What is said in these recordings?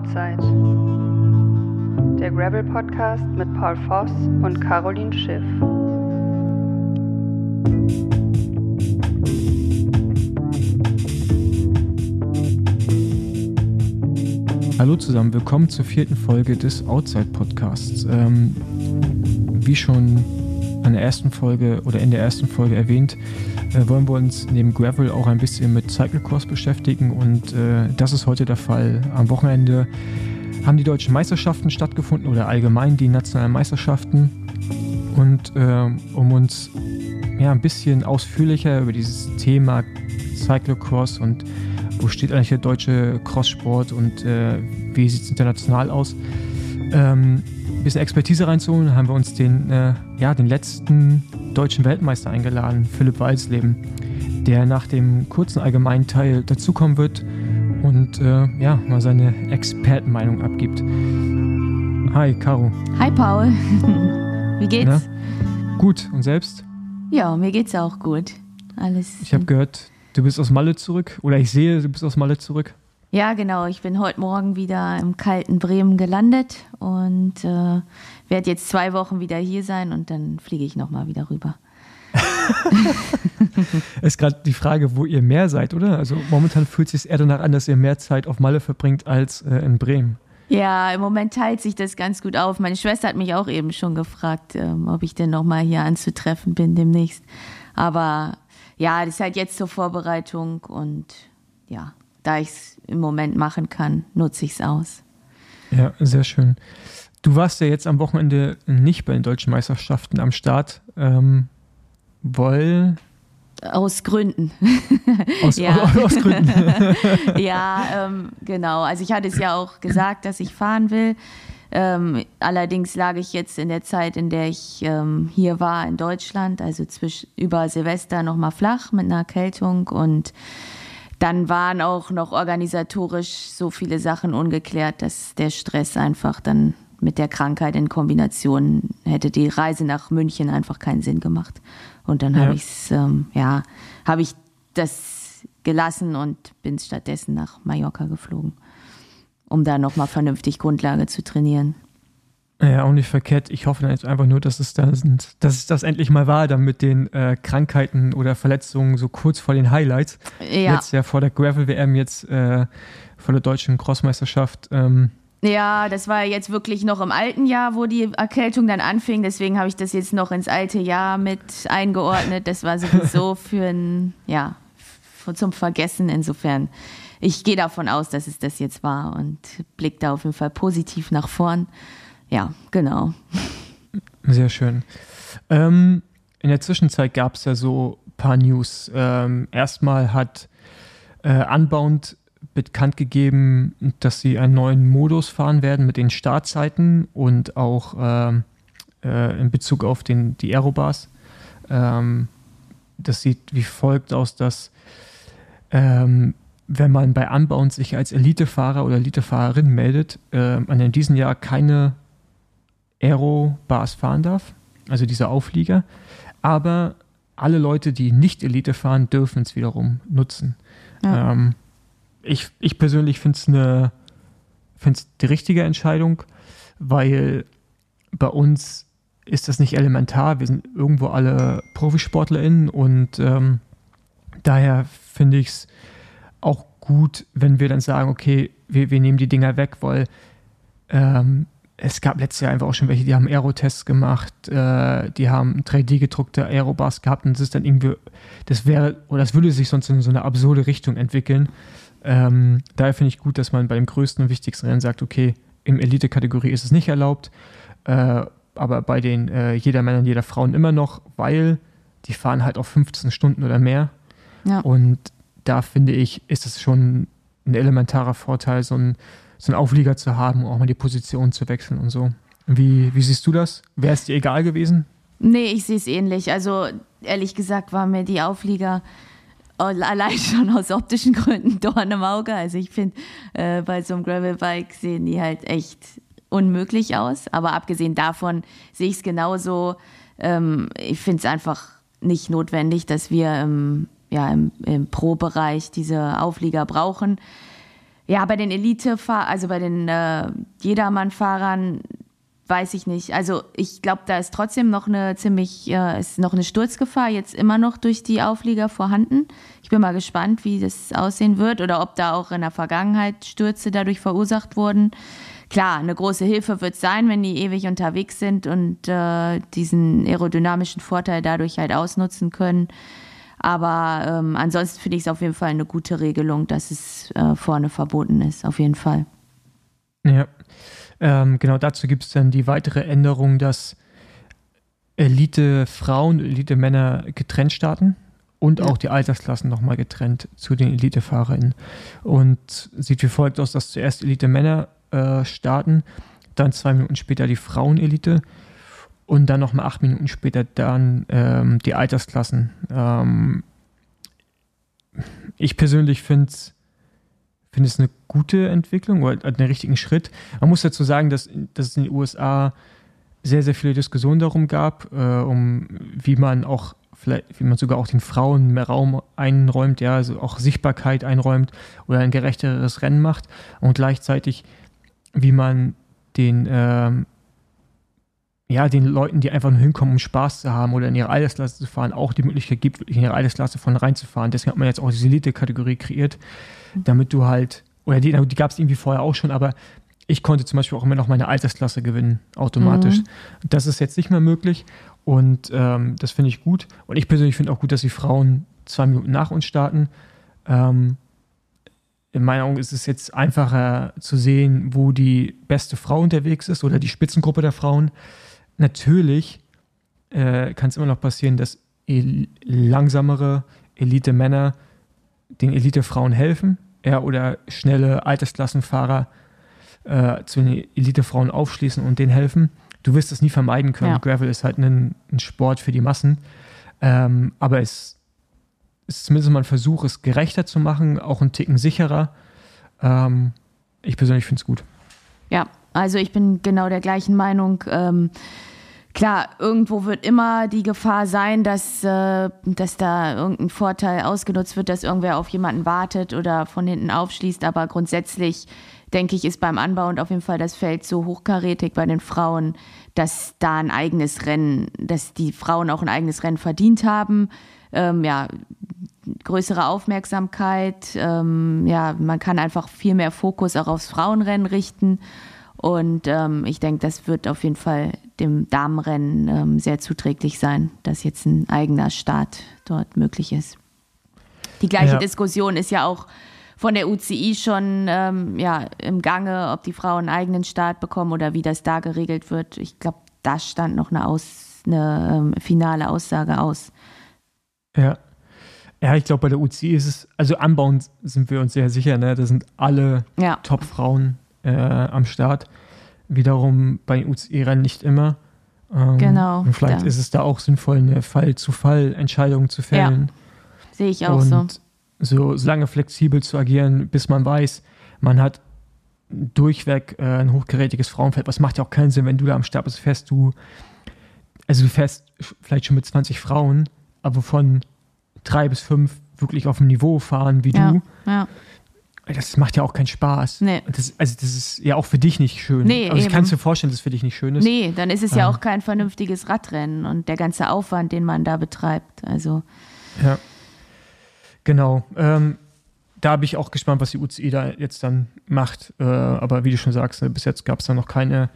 Outside. Der Gravel Podcast mit Paul Voss und Caroline Schiff. Hallo zusammen, willkommen zur vierten Folge des Outside Podcasts. Ähm, wie schon an der ersten Folge oder in der ersten Folge erwähnt, äh, wollen wir uns neben Gravel auch ein bisschen mit Cyclocross beschäftigen und äh, das ist heute der Fall. Am Wochenende haben die deutschen Meisterschaften stattgefunden oder allgemein die nationalen Meisterschaften und äh, um uns ja, ein bisschen ausführlicher über dieses Thema Cyclocross und wo steht eigentlich der deutsche Crosssport und äh, wie sieht es international aus, ähm, ein bisschen Expertise reinzuholen, haben wir uns den, äh, ja, den letzten deutschen Weltmeister eingeladen, Philipp Walsleben, der nach dem kurzen allgemeinen Teil dazukommen wird und äh, ja, mal seine Expertenmeinung abgibt. Hi, Caro. Hi, Paul. Wie geht's? Na? Gut, und selbst? Ja, mir geht's auch gut. Alles. Ich habe gehört, du bist aus Malle zurück oder ich sehe, du bist aus Malle zurück. Ja, genau. Ich bin heute Morgen wieder im kalten Bremen gelandet und äh, werde jetzt zwei Wochen wieder hier sein und dann fliege ich nochmal wieder rüber. ist gerade die Frage, wo ihr mehr seid, oder? Also momentan fühlt es sich eher danach an, dass ihr mehr Zeit auf Malle verbringt als äh, in Bremen. Ja, im Moment teilt sich das ganz gut auf. Meine Schwester hat mich auch eben schon gefragt, ähm, ob ich denn nochmal hier anzutreffen bin demnächst. Aber ja, das ist halt jetzt zur Vorbereitung und ja, da ich es im Moment machen kann, nutze ich es aus. Ja, sehr schön. Du warst ja jetzt am Wochenende nicht bei den deutschen Meisterschaften am Start, ähm, weil aus Gründen. Aus, ja. aus Gründen. ja, ähm, genau. Also ich hatte es ja auch gesagt, dass ich fahren will. Ähm, allerdings lag ich jetzt in der Zeit, in der ich ähm, hier war in Deutschland, also zwisch, über Silvester nochmal flach mit einer Erkältung und dann waren auch noch organisatorisch so viele Sachen ungeklärt, dass der Stress einfach dann mit der Krankheit in Kombination hätte die Reise nach München einfach keinen Sinn gemacht. Und dann ja. habe ich ähm, ja, habe ich das gelassen und bin stattdessen nach Mallorca geflogen, um da nochmal vernünftig Grundlage zu trainieren. Ja, auch nicht verkehrt. Ich hoffe dann jetzt einfach nur, dass es, das, dass es das endlich mal war, dann mit den äh, Krankheiten oder Verletzungen so kurz vor den Highlights. Ja. Jetzt ja vor der Gravel-WM, jetzt äh, vor der deutschen Crossmeisterschaft. Ähm. Ja, das war jetzt wirklich noch im alten Jahr, wo die Erkältung dann anfing. Deswegen habe ich das jetzt noch ins alte Jahr mit eingeordnet. Das war sowieso für ein, ja, zum Vergessen. Insofern, ich gehe davon aus, dass es das jetzt war und blicke da auf jeden Fall positiv nach vorn ja, genau. Sehr schön. Ähm, in der Zwischenzeit gab es ja so ein paar News. Ähm, erstmal hat äh, Unbound bekannt gegeben, dass sie einen neuen Modus fahren werden mit den Startzeiten und auch ähm, äh, in Bezug auf den, die Aerobars. Ähm, das sieht wie folgt aus, dass ähm, wenn man bei Unbound sich als Elitefahrer oder Elitefahrerin meldet, äh, man in diesem Jahr keine Aero-Bars fahren darf, also dieser Auflieger. Aber alle Leute, die nicht Elite fahren, dürfen es wiederum nutzen. Ja. Ähm, ich, ich persönlich finde es eine finde die richtige Entscheidung, weil bei uns ist das nicht elementar. Wir sind irgendwo alle ProfisportlerInnen und ähm, daher finde ich es auch gut, wenn wir dann sagen, okay, wir, wir nehmen die Dinger weg, weil ähm, es gab letztes Jahr einfach auch schon welche, die haben Aerotests gemacht, äh, die haben 3D-gedruckte Aerobars gehabt und das ist dann irgendwie, das wäre, oder das würde sich sonst in so eine absurde Richtung entwickeln. Ähm, daher finde ich gut, dass man bei dem größten und wichtigsten Rennen sagt, okay, im Elite-Kategorie ist es nicht erlaubt, äh, aber bei den äh, jeder Männern, jeder Frauen immer noch, weil die fahren halt auf 15 Stunden oder mehr. Ja. Und da finde ich, ist es schon ein elementarer Vorteil, so ein so einen Auflieger zu haben, auch mal die Position zu wechseln und so. Wie, wie siehst du das? Wäre es dir egal gewesen? Nee, ich sehe es ähnlich. Also ehrlich gesagt war mir die Auflieger allein schon aus optischen Gründen Dorn im Auge. Also ich finde, äh, bei so einem Gravelbike sehen die halt echt unmöglich aus. Aber abgesehen davon sehe ich es genauso. Ähm, ich finde es einfach nicht notwendig, dass wir im, ja, im, im Pro-Bereich diese Auflieger brauchen Ja, bei den Elite-Fahrern, also bei den äh, Jedermann-Fahrern, weiß ich nicht. Also ich glaube, da ist trotzdem noch eine ziemlich, äh, ist noch eine Sturzgefahr jetzt immer noch durch die Auflieger vorhanden. Ich bin mal gespannt, wie das aussehen wird oder ob da auch in der Vergangenheit Stürze dadurch verursacht wurden. Klar, eine große Hilfe wird es sein, wenn die ewig unterwegs sind und äh, diesen aerodynamischen Vorteil dadurch halt ausnutzen können. Aber ähm, ansonsten finde ich es auf jeden Fall eine gute Regelung, dass es äh, vorne verboten ist, auf jeden Fall. Ja, ähm, genau dazu gibt es dann die weitere Änderung, dass Elite-Frauen, Elite-Männer getrennt starten und auch die Altersklassen nochmal getrennt zu den Elite-Fahrerinnen. Und sieht wie folgt aus, dass zuerst Elite-Männer äh, starten, dann zwei Minuten später die Frauen-Elite und dann nochmal acht Minuten später dann ähm, die Altersklassen. Ähm, ich persönlich finde es finde es eine gute Entwicklung oder einen richtigen Schritt. Man muss dazu sagen, dass, dass es in den USA sehr, sehr viele Diskussionen darum gab, äh, um wie man auch vielleicht, wie man sogar auch den Frauen mehr Raum einräumt, ja, also auch Sichtbarkeit einräumt oder ein gerechteres Rennen macht und gleichzeitig, wie man den ähm, ja, den Leuten, die einfach nur hinkommen, um Spaß zu haben oder in ihre Altersklasse zu fahren, auch die Möglichkeit gibt, in ihre Altersklasse von reinzufahren. Deswegen hat man jetzt auch diese Elite-Kategorie kreiert, damit du halt, oder die, die gab es irgendwie vorher auch schon, aber ich konnte zum Beispiel auch immer noch meine Altersklasse gewinnen, automatisch. Mhm. Das ist jetzt nicht mehr möglich und ähm, das finde ich gut. Und ich persönlich finde auch gut, dass die Frauen zwei Minuten nach uns starten. Ähm, in meinen Augen ist es jetzt einfacher zu sehen, wo die beste Frau unterwegs ist oder die Spitzengruppe der Frauen natürlich äh, kann es immer noch passieren, dass el langsamere Elite-Männer den Elite-Frauen helfen, ja, oder schnelle Altersklassenfahrer äh, zu den Elite-Frauen aufschließen und denen helfen. Du wirst das nie vermeiden können. Ja. Gravel ist halt ein, ein, Sport für die Massen. Ähm, aber es ist zumindest mal ein Versuch, es gerechter zu machen, auch einen Ticken sicherer. Ähm, ich persönlich finde es gut. Ja, also ich bin genau der gleichen Meinung. Ähm, klar, irgendwo wird immer die Gefahr sein, dass, äh, dass da irgendein Vorteil ausgenutzt wird, dass irgendwer auf jemanden wartet oder von hinten aufschließt. Aber grundsätzlich denke ich, ist beim Anbau und auf jeden Fall das Feld so hochkarätig bei den Frauen, dass da ein eigenes Rennen, dass die Frauen auch ein eigenes Rennen verdient haben. Ähm, ja, größere Aufmerksamkeit. Ähm, ja, man kann einfach viel mehr Fokus auch aufs Frauenrennen richten. Und ähm, ich denke, das wird auf jeden Fall dem Damenrennen ähm, sehr zuträglich sein, dass jetzt ein eigener Start dort möglich ist. Die gleiche ja. Diskussion ist ja auch von der UCI schon ähm, ja, im Gange, ob die Frauen einen eigenen Start bekommen oder wie das da geregelt wird. Ich glaube, da stand noch eine, aus, eine ähm, finale Aussage aus. Ja. Ja, ich glaube, bei der UCI ist es, also anbauend sind wir uns sehr sicher, ne? Da sind alle ja. Top-Frauen äh, am Start. Wiederum bei UCI-Rennen nicht immer. Ähm, genau. Und vielleicht ja. ist es da auch sinnvoll, eine Fall-zu-Fall-Entscheidung zu fällen. Ja, sehe ich auch und so. So, so lange flexibel zu agieren, bis man weiß, man hat durchweg äh, ein hochgerätiges Frauenfeld. Was macht ja auch keinen Sinn, wenn du da am Start bist, fährst du, also du fährst vielleicht schon mit 20 Frauen, aber wovon drei bis fünf wirklich auf dem Niveau fahren wie ja, du. Ja das macht ja auch keinen Spaß. Nee. Das, also das ist ja auch für dich nicht schön. Nee, also ich kann es dir vorstellen, dass es für dich nicht schön ist. Nee, dann ist es ja, ja auch kein vernünftiges Radrennen und der ganze Aufwand, den man da betreibt. Also. Ja. Genau. Ähm, da bin ich auch gespannt, was die UCI da jetzt dann macht. Äh, aber wie du schon sagst, ne, bis jetzt gab es da noch keine,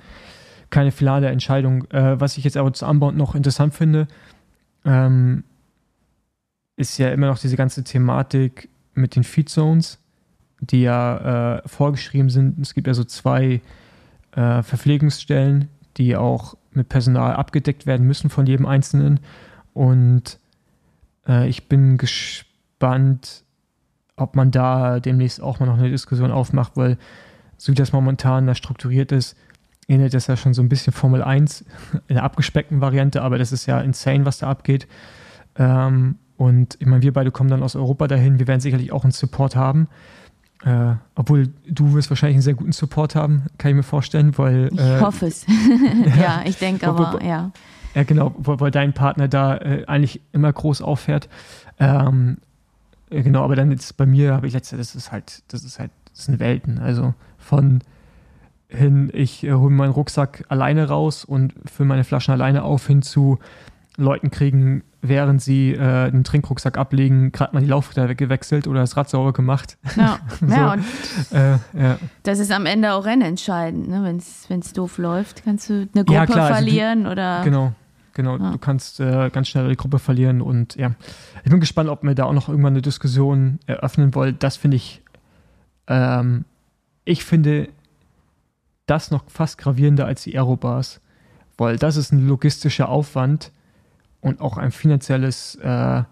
keine finale Entscheidung. Äh, was ich jetzt aber zu Anbau noch interessant finde, ähm, ist ja immer noch diese ganze Thematik mit den Feed Zones die ja äh, vorgeschrieben sind. Es gibt ja so zwei äh, Verpflegungsstellen, die auch mit Personal abgedeckt werden müssen von jedem Einzelnen. Und äh, ich bin gespannt, ob man da demnächst auch mal noch eine Diskussion aufmacht, weil so wie das momentan da strukturiert ist, ähnelt das ja schon so ein bisschen Formel 1 in der abgespeckten Variante, aber das ist ja insane, was da abgeht. Ähm, und ich meine, wir beide kommen dann aus Europa dahin, wir werden sicherlich auch einen Support haben. Äh, obwohl du wirst wahrscheinlich einen sehr guten Support haben, kann ich mir vorstellen, weil. Äh, ich hoffe es. ja, ich denke aber, ja. Ja, genau, weil, dein Partner da äh, eigentlich immer groß auffährt. Ähm, äh, genau, aber dann jetzt bei mir habe ich letzte, das ist halt, das ist halt das sind Welten. Also von hin, ich äh, hole meinen Rucksack alleine raus und fülle meine Flaschen alleine auf, hin zu Leuten kriegen, während sie äh, den Trinkrucksack ablegen, gerade mal die Laufräder weggewechselt oder das Rad sauber gemacht. Ja, so, ja und äh, ja. das ist am Ende auch rennentscheidend. Ne? Wenn es doof läuft, kannst du eine Gruppe Ja, klar, also verlieren oder. Genau, genau. Ja. Du kannst äh, ganz schnell die Gruppe verlieren und ja. Ich bin gespannt, ob wir da auch noch irgendwann eine Diskussion eröffnen wollen. Das finde ich, ähm, ich finde das noch fast gravierender als die Aerobars, weil das ist ein logistischer Aufwand und auch ein finanzielles, äh, ja,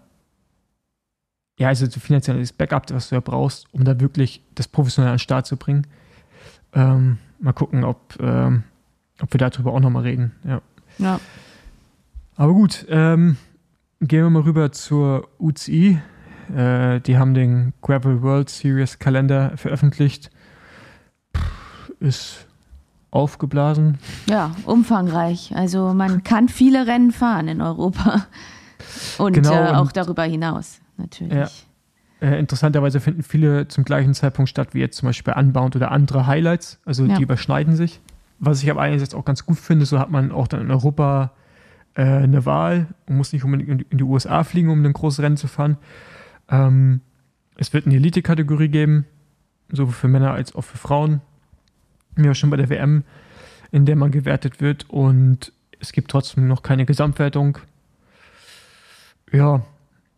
also ein finanzielles Backup, was du ja brauchst, um da wirklich das professionell an den Start zu bringen. Ähm, mal gucken, ob, ähm, ob wir darüber auch nochmal reden. Ja. Ja. Aber gut, ähm, gehen wir mal rüber zur UCI. Äh, die haben den Gravel World Series Kalender veröffentlicht. Pff, ist aufgeblasen. ja, umfangreich. Also man kann viele Rennen fahren in Europa. Und Genau, äh, auch und- darüber hinaus, natürlich. Ja. Äh, interessanterweise finden viele zum gleichen Zeitpunkt statt, wie jetzt zum Beispiel Unbound oder andere Highlights. Also Ja. die überschneiden sich. Was ich aber einerseits auch ganz gut finde, so hat man auch dann in Europa äh, eine Wahl und muss nicht unbedingt in die, in die USA fliegen, um ein großes Rennen zu fahren. Ähm, es wird eine Elite-Kategorie geben, sowohl für Männer als auch für Frauen. Auch schon bei der WM, in der man gewertet wird. Und es gibt trotzdem noch keine Gesamtwertung. Ja,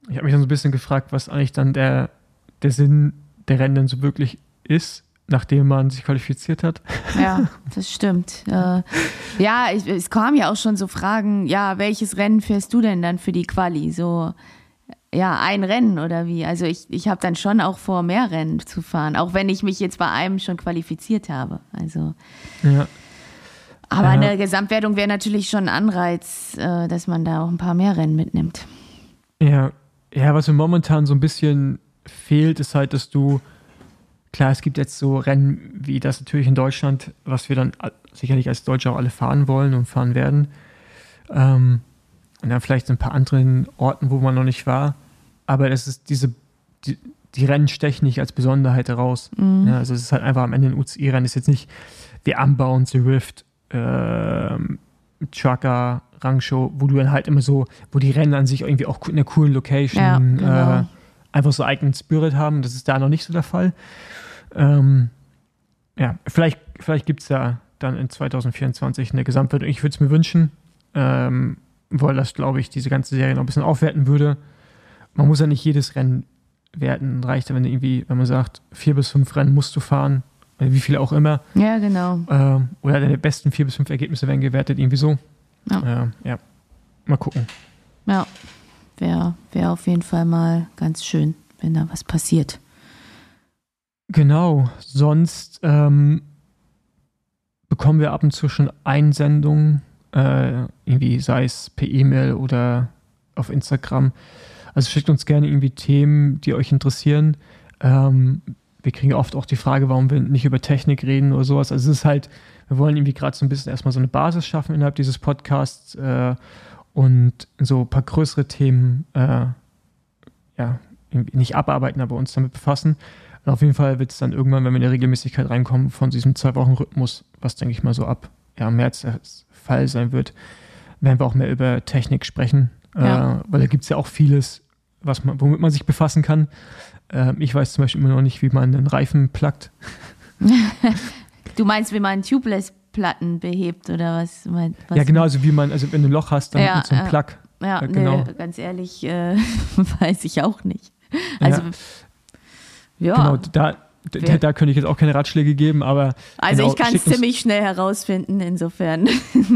ich habe mich dann so ein bisschen gefragt, was eigentlich dann der, der Sinn der Rennen denn so wirklich ist, nachdem man sich qualifiziert hat. Ja, das stimmt. Äh, ja, ich, es kamen ja auch schon so Fragen, ja, welches Rennen fährst du denn dann für die Quali? So, ja, ein Rennen oder wie? Also ich, ich habe dann schon auch vor, mehr Rennen zu fahren, auch wenn ich mich jetzt bei einem schon qualifiziert habe. Also, Ja, aber Ja. eine Gesamtwertung wäre natürlich schon ein Anreiz, äh, dass man da auch ein paar mehr Rennen mitnimmt. ja, ja, was mir momentan so ein bisschen fehlt, ist halt, dass du, klar, es gibt jetzt so Rennen wie das natürlich in Deutschland, was wir dann sicherlich als Deutsche auch alle fahren wollen und fahren werden. Ähm, und dann vielleicht ein paar anderen Orten, wo man noch nicht war. Aber es ist diese, die, die Rennen stechen nicht als Besonderheit heraus. Ja, also es ist halt einfach am Ende ein UCI-Rennen. Es ist jetzt nicht wie Unbound, The Rift, ähm, Trucker, Rangshow, wo du dann halt immer so, wo die Rennen an sich irgendwie auch in einer coolen Location Ja, genau. äh, einfach so eigenen Spirit haben. Das ist da noch nicht so der Fall. Ähm, ja, vielleicht, vielleicht gibt es da dann in 2024 eine Gesamtwertung. Ich würde es mir wünschen, ähm, weil das, glaube ich, diese ganze Serie noch ein bisschen aufwerten würde. Man muss ja nicht jedes Rennen werten. Reicht ja, wenn irgendwie, wenn man sagt, vier bis fünf Rennen musst du fahren, oder wie viele auch immer. Ja, genau. Ähm, oder deine besten vier bis fünf Ergebnisse werden gewertet, irgendwie so. Ja. Äh, ja. Mal gucken. Ja, wäre wär auf jeden Fall mal ganz schön, wenn da was passiert. Genau. Sonst ähm, bekommen wir ab und zu schon Einsendungen, äh, irgendwie sei es per E-Mail oder auf Instagram. Also schickt uns gerne irgendwie Themen, die euch interessieren. Ähm, wir kriegen oft auch die Frage, warum wir nicht über Technik reden oder sowas. Also es ist halt, wir wollen irgendwie gerade so ein bisschen erstmal so eine Basis schaffen innerhalb dieses Podcasts äh, und so ein paar größere Themen äh, ja, irgendwie nicht abarbeiten, aber uns damit befassen. Und auf jeden Fall wird es dann irgendwann, wenn wir in der Regelmäßigkeit reinkommen, von diesem Zwei-Wochen-Rhythmus, was denke ich mal so ab ja, März der Fall sein wird, werden wir auch mehr über Technik sprechen. Ja. Äh, weil da gibt es ja auch vieles, was man, womit man sich befassen kann. Ähm, ich weiß zum Beispiel immer noch nicht, wie man einen Reifen plackt. Du meinst, wie man Tubeless-Platten behebt oder was? was ja, genau, also wie man, also wenn du ein Loch hast, dann Ja, mit so einem ja. Plug. Ja, Ja, genau. nee, ganz ehrlich, äh, weiß ich auch nicht. Also, ja, Genau, da, da, da könnte ich jetzt auch keine Ratschläge geben, aber also genau, ich kann es ziemlich schnell herausfinden, insofern.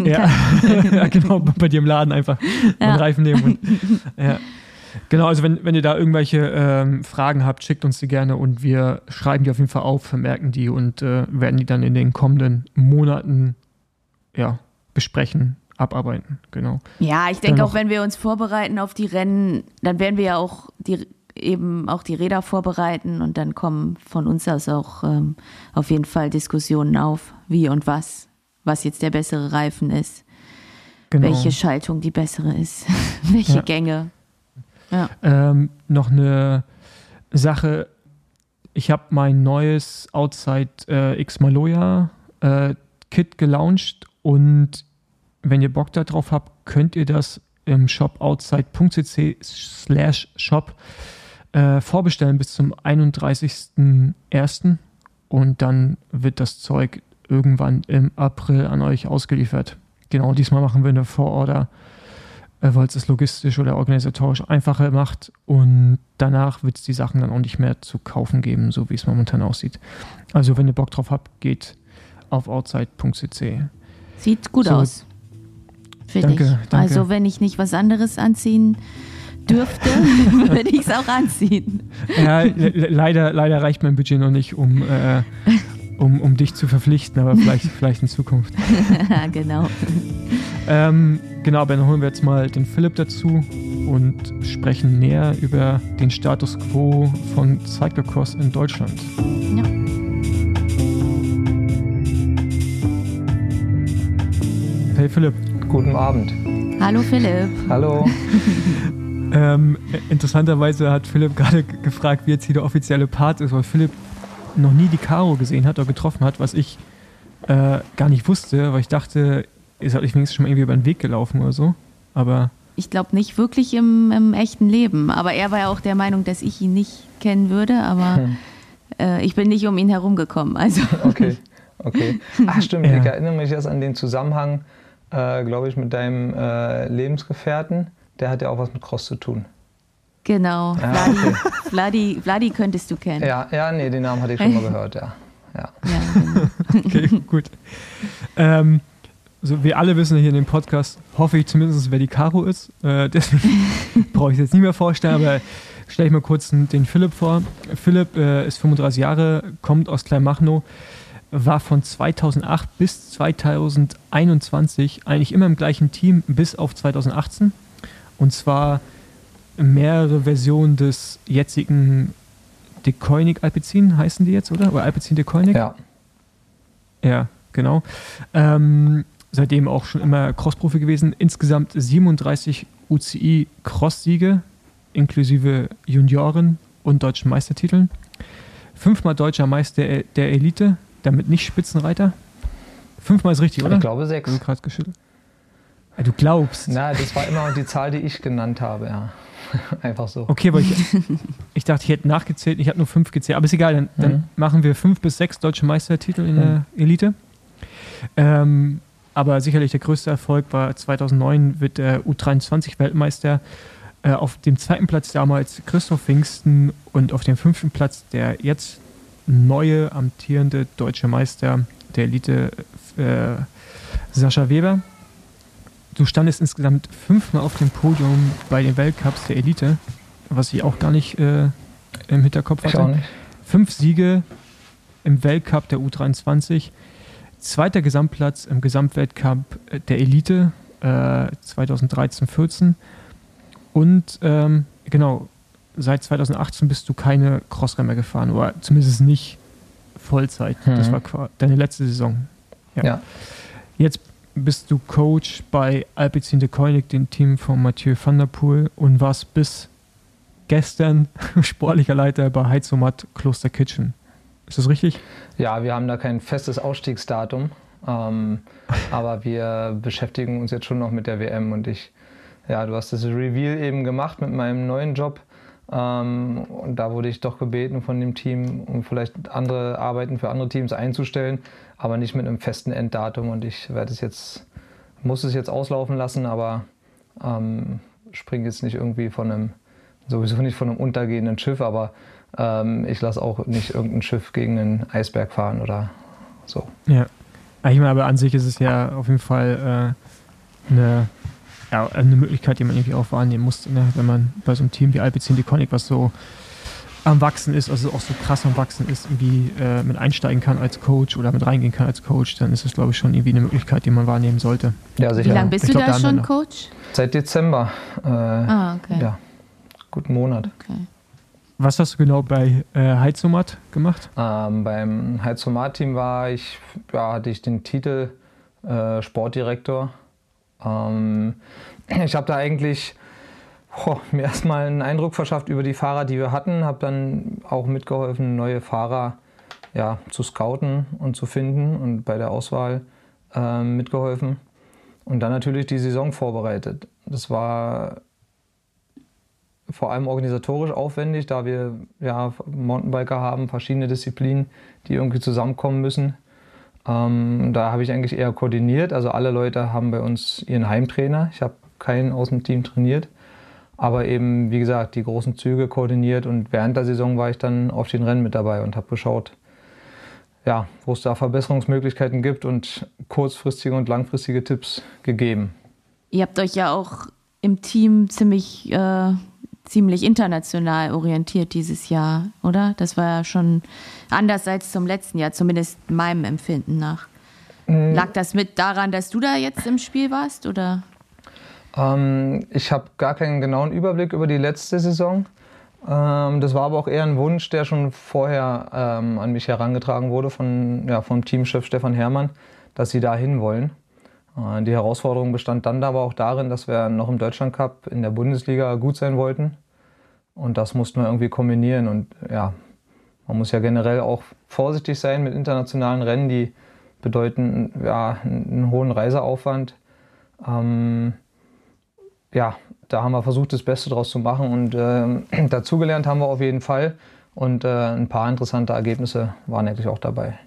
Ja, ja genau, bei dir im Laden einfach Ja. einen Reifen nehmen. Und, ja. Genau, also wenn, wenn ihr da irgendwelche ähm, Fragen habt, schickt uns die gerne und wir schreiben die auf jeden Fall auf, vermerken die und äh, werden die dann in den kommenden Monaten ja, besprechen, abarbeiten. Genau. Ja, ich denke auch, wenn wir uns vorbereiten auf die Rennen, dann werden wir ja auch die eben auch die Räder vorbereiten und dann kommen von uns aus auch ähm, auf jeden Fall Diskussionen auf, wie und was, was jetzt der bessere Reifen ist, genau. welche Schaltung die bessere ist, welche Ja. Gänge. Ähm, noch eine Sache, ich habe mein neues Outside äh, X Maloya äh, Kit gelauncht und wenn ihr Bock darauf habt, könnt ihr das im Shop outside.cc slash shop äh, vorbestellen bis zum 31.01. Und dann wird das Zeug irgendwann im April an euch ausgeliefert. Genau, diesmal machen wir eine Vororder, weil es es logistisch oder organisatorisch einfacher macht. Und danach wird es die Sachen dann auch nicht mehr zu kaufen geben, so wie es momentan aussieht. Also, wenn ihr Bock drauf habt, geht auf outside.cc. Sieht gut so, aus. Finde ich. Danke. Also, wenn ich nicht was anderes anziehen dürfte, würde ich es auch anziehen. Ja, leider, leider reicht mein Budget noch nicht, um, äh, um, um dich zu verpflichten, aber vielleicht, vielleicht in Zukunft. genau. Ähm, genau, aber dann holen wir jetzt mal den Philipp dazu und sprechen näher über den Status quo von Cyclocross in Deutschland. Ja. Hey Philipp. Guten Abend. Hallo Philipp. Hallo. Ähm, interessanterweise hat Philipp gerade gefragt, wie jetzt hier der offizielle Part ist, weil Philipp noch nie die Caro gesehen hat oder getroffen hat, was ich äh, gar nicht wusste, weil ich dachte, seid euch wenigstens schon mal irgendwie über den Weg gelaufen oder so. Aber. Ich glaube nicht wirklich im, im, echten Leben. Aber er war ja auch der Meinung, dass ich ihn nicht kennen würde, aber hm. äh, ich bin nicht um ihn herumgekommen. Also. Okay, okay. Ach stimmt, ja. ich erinnere mich jetzt an den Zusammenhang, äh, glaube ich, mit deinem äh, Lebensgefährten der hat ja auch was mit Cross zu tun. Genau, ja, Vladi, okay. Vladi, Vladi, könntest du kennen. Ja, ja, nee, den Namen hatte ich schon mal gehört, ja. ja. ja genau. okay, gut. Ähm, so, wir alle wissen hier in dem Podcast, hoffe ich zumindest, wer die Caro ist. Äh, deswegen brauche ich es jetzt nicht mehr vorstellen, aber stelle ich mal kurz den Philipp vor. Philipp äh, ist 35 Jahre, kommt aus Kleinmachnow, war von 2008 bis 2021 eigentlich immer im gleichen Team bis auf 2018. Und zwar mehrere Versionen des jetzigen Decoinic Alpecin heißen die jetzt, oder? Oder Alpecin Decoinic? Ja. Ja, genau. Ähm, seitdem auch schon immer Crossprofi gewesen. Insgesamt 37 UCI Cross-Siege, inklusive Junioren und deutschen Meistertiteln. Fünfmal deutscher Meister der Elite, damit nicht Spitzenreiter. Fünfmal ist richtig, oder? Ich glaube sechs. Ich gerade geschüttelt. Du glaubst. Na, das war immer die Zahl, die ich genannt habe, ja. Einfach so. Okay, aber ich, ich dachte, ich hätte nachgezählt, ich habe nur fünf gezählt. Aber ist egal, dann, dann mhm. machen wir fünf bis sechs deutsche Meistertitel in mhm. der Elite. Ähm, aber sicherlich der größte Erfolg war 2009 wird der U23-Weltmeister. Äh, auf dem zweiten Platz damals Christoph Pfingsten und auf dem fünften Platz der jetzt neue amtierende deutsche Meister der Elite äh, Sascha Weber. Du standest insgesamt fünfmal auf dem Podium bei den Weltcups der Elite, was ich auch gar nicht äh, im Hinterkopf hatte. Fünf Siege im Weltcup der U23, zweiter Gesamtplatz im Gesamtweltcup der Elite äh, 2013-14 und ähm, genau, seit 2018 bist du keine Crossrennen mehr gefahren, oder zumindest nicht Vollzeit. Mhm. Das war deine letzte Saison. Ja. ja. Jetzt bist du Coach bei Alpecin de Koenig, dem Team von Mathieu van der Poel und warst bis gestern sportlicher Leiter bei Heizomat Kloster Kitchen. Ist das richtig? Ja, wir haben da kein festes Ausstiegsdatum, ähm, aber wir beschäftigen uns jetzt schon noch mit der WM und ich, ja, du hast das Reveal eben gemacht mit meinem neuen Job. Ähm, und da wurde ich doch gebeten von dem Team, um vielleicht andere Arbeiten für andere Teams einzustellen aber nicht mit einem festen Enddatum. Und ich werde es jetzt, muss es jetzt auslaufen lassen, aber ähm, springe jetzt nicht irgendwie von einem, sowieso nicht von einem untergehenden Schiff, aber ähm, ich lasse auch nicht irgendein Schiff gegen einen Eisberg fahren oder so. Ja. Ich meine, aber an sich ist es ja auf jeden Fall äh, eine, ja, eine Möglichkeit, die man irgendwie auch wahrnehmen muss, ne? wenn man bei so einem Team wie Alpecin Deconic, was so am Wachsen ist, also auch so krass am Wachsen ist, irgendwie äh, mit einsteigen kann als Coach oder mit reingehen kann als Coach, dann ist es, glaube ich, schon irgendwie eine Möglichkeit, die man wahrnehmen sollte. Ja, sicher. Wie lange bist ich du glaub, da schon Coach? Seit Dezember. Äh, ah, okay. Ja, guten Monat. Okay. Was hast du genau bei äh, Heizomat gemacht? Ähm, beim Heizomat-Team war ich, ja, hatte ich den Titel äh, Sportdirektor. Ähm, ich habe da eigentlich oh, mir erstmal einen Eindruck verschafft über die Fahrer, die wir hatten, habe dann auch mitgeholfen, neue Fahrer ja, zu scouten und zu finden und bei der Auswahl äh, mitgeholfen. Und dann natürlich die Saison vorbereitet. Das war vor allem organisatorisch aufwendig, da wir ja, Mountainbiker haben, verschiedene Disziplinen, die irgendwie zusammenkommen müssen. Ähm, da habe ich eigentlich eher koordiniert. Also alle Leute haben bei uns ihren Heimtrainer. Ich habe keinen aus dem Team trainiert. Aber eben, wie gesagt, die großen Züge koordiniert und während der Saison war ich dann auf den Rennen mit dabei und habe geschaut, ja, wo es da Verbesserungsmöglichkeiten gibt und kurzfristige und langfristige Tipps gegeben. Ihr habt euch ja auch im Team ziemlich, äh, ziemlich international orientiert dieses Jahr, oder? Das war ja schon anders als zum letzten Jahr, zumindest meinem Empfinden nach. Mhm. Lag das mit daran, dass du da jetzt im Spiel warst, oder? Ähm, ich habe gar keinen genauen Überblick über die letzte Saison. Ähm, das war aber auch eher ein Wunsch, der schon vorher ähm, an mich herangetragen wurde von, ja, vom Teamchef Stefan Herrmann, dass sie da hin wollen. Äh, die Herausforderung bestand dann aber auch darin, dass wir noch im Deutschland Cup in der Bundesliga gut sein wollten. Und das mussten wir irgendwie kombinieren. Und ja, man muss ja generell auch vorsichtig sein mit internationalen Rennen, die bedeuten ja, einen hohen Reiseaufwand. Ähm, ja, da haben wir versucht, das Beste draus zu machen und äh, dazugelernt haben wir auf jeden Fall. Und äh, ein paar interessante Ergebnisse waren eigentlich auch dabei.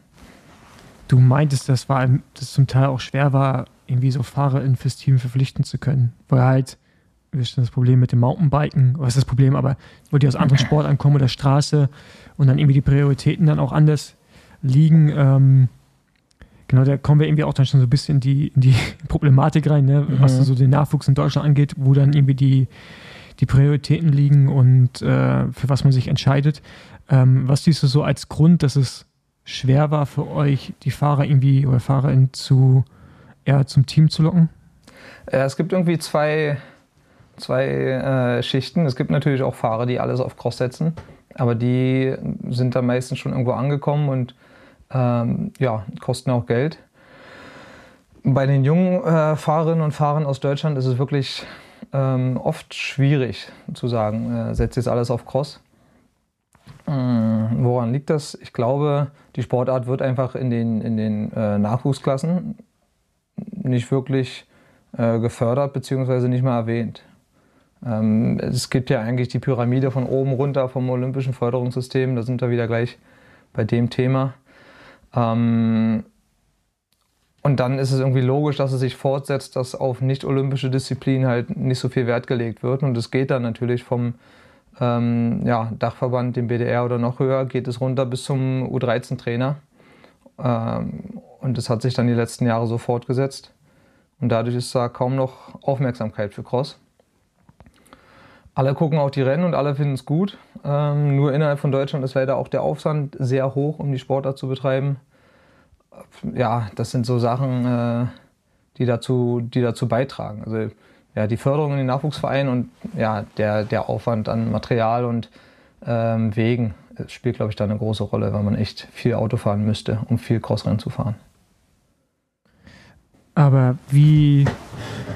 Du meintest, dass das zum Teil auch schwer war, irgendwie so Fahrer fürs Team verpflichten zu können, weil halt das Problem mit dem Mountainbiken, was ist das Problem, aber wo die aus anderen Sportarten kommen oder Straße und dann irgendwie die Prioritäten dann auch anders liegen. Ähm, Genau, da kommen wir irgendwie auch dann schon so ein bisschen in die, in die Problematik rein, ne? mhm. was so den Nachwuchs in Deutschland angeht, wo dann irgendwie die, die Prioritäten liegen und äh, für was man sich entscheidet. Ähm, was siehst du so als Grund, dass es schwer war für euch, die Fahrer irgendwie oder Fahrerinnen zu, eher zum Team zu locken? Ja, es gibt irgendwie zwei, zwei äh, Schichten. Es gibt natürlich auch Fahrer, die alles auf Cross setzen, aber die sind dann meistens schon irgendwo angekommen und ähm, ja, kosten auch Geld. Bei den jungen äh, Fahrerinnen und Fahrern aus Deutschland ist es wirklich ähm, oft schwierig zu sagen, äh, setzt jetzt alles auf Cross. Ähm, woran liegt das? Ich glaube, die Sportart wird einfach in den, in den äh, Nachwuchsklassen nicht wirklich äh, gefördert bzw. nicht mal erwähnt. Ähm, es gibt ja eigentlich die Pyramide von oben runter vom olympischen Förderungssystem, da sind wir wieder gleich bei dem Thema. Ähm, und dann ist es irgendwie logisch, dass es sich fortsetzt, dass auf nicht-olympische Disziplinen halt nicht so viel Wert gelegt wird. Und es geht dann natürlich vom ähm, ja, Dachverband, dem BDR oder noch höher, geht es runter bis zum U13-Trainer. Ähm, und das hat sich dann die letzten Jahre so fortgesetzt. Und dadurch ist da kaum noch Aufmerksamkeit für Cross. Alle gucken auch die Rennen und alle finden es gut. Ähm, nur innerhalb von Deutschland ist leider auch der Aufwand sehr hoch, um die Sportart zu betreiben. Ja, das sind so Sachen, äh, die, dazu, die dazu beitragen. Also ja, die Förderung in den Nachwuchsvereinen und ja, der, der Aufwand an Material und ähm, Wegen spielt, glaube ich, da eine große Rolle, weil man echt viel Auto fahren müsste, um viel Crossrennen zu fahren. Aber wie,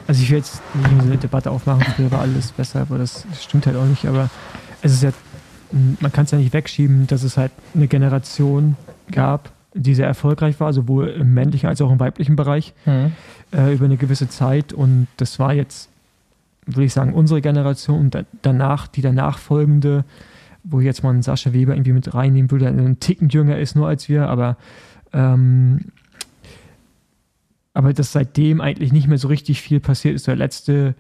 also ich will jetzt nicht eine Debatte aufmachen, früher war alles besser, aber das stimmt halt auch nicht, aber es ist ja, man kann es ja nicht wegschieben, dass es halt eine Generation gab, die sehr erfolgreich war, sowohl im männlichen als auch im weiblichen Bereich, mhm. äh, über eine gewisse Zeit und das war jetzt, würde ich sagen, unsere Generation und danach, die danach folgende, wo jetzt mal Sascha Weber irgendwie mit reinnehmen würde, der ein Ticken jünger ist nur als wir, aber ähm, aber dass seitdem eigentlich nicht mehr so richtig viel passiert ist. Der letzte,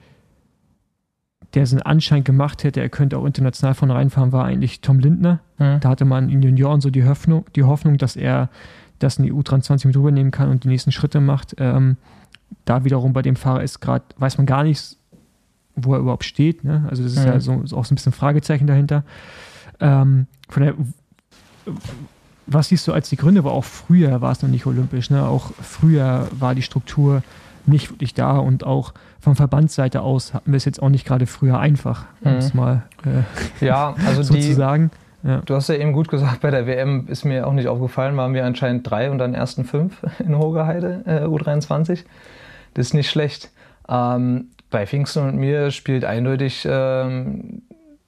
der so einen Anschein gemacht hätte, er könnte auch international von reinfahren, war eigentlich Tom Lindner. Mhm. Da hatte man in Junioren so die Hoffnung, die Hoffnung, dass er das in die U23 mit rübernehmen kann und die nächsten Schritte macht. Ähm, da wiederum bei dem Fahrer ist gerade, weiß man gar nicht, wo er überhaupt steht. Ne? Also das ist mhm. ja so, so, auch so ein bisschen Fragezeichen dahinter. Ähm, von der was siehst du als die Gründe? Aber auch früher war es noch nicht olympisch. Ne? Auch früher war die Struktur nicht wirklich da und auch von Verbandsseite aus hatten wir es jetzt auch nicht gerade früher einfach, um mhm. es mal äh, ja, also so die, zu sagen. Ja. Du hast ja eben gut gesagt, bei der WM ist mir auch nicht aufgefallen, waren wir anscheinend drei und dann ersten fünf in Hogeheide, äh, U23. Das ist nicht schlecht. Ähm, bei Pfingsten und mir spielt eindeutig ähm,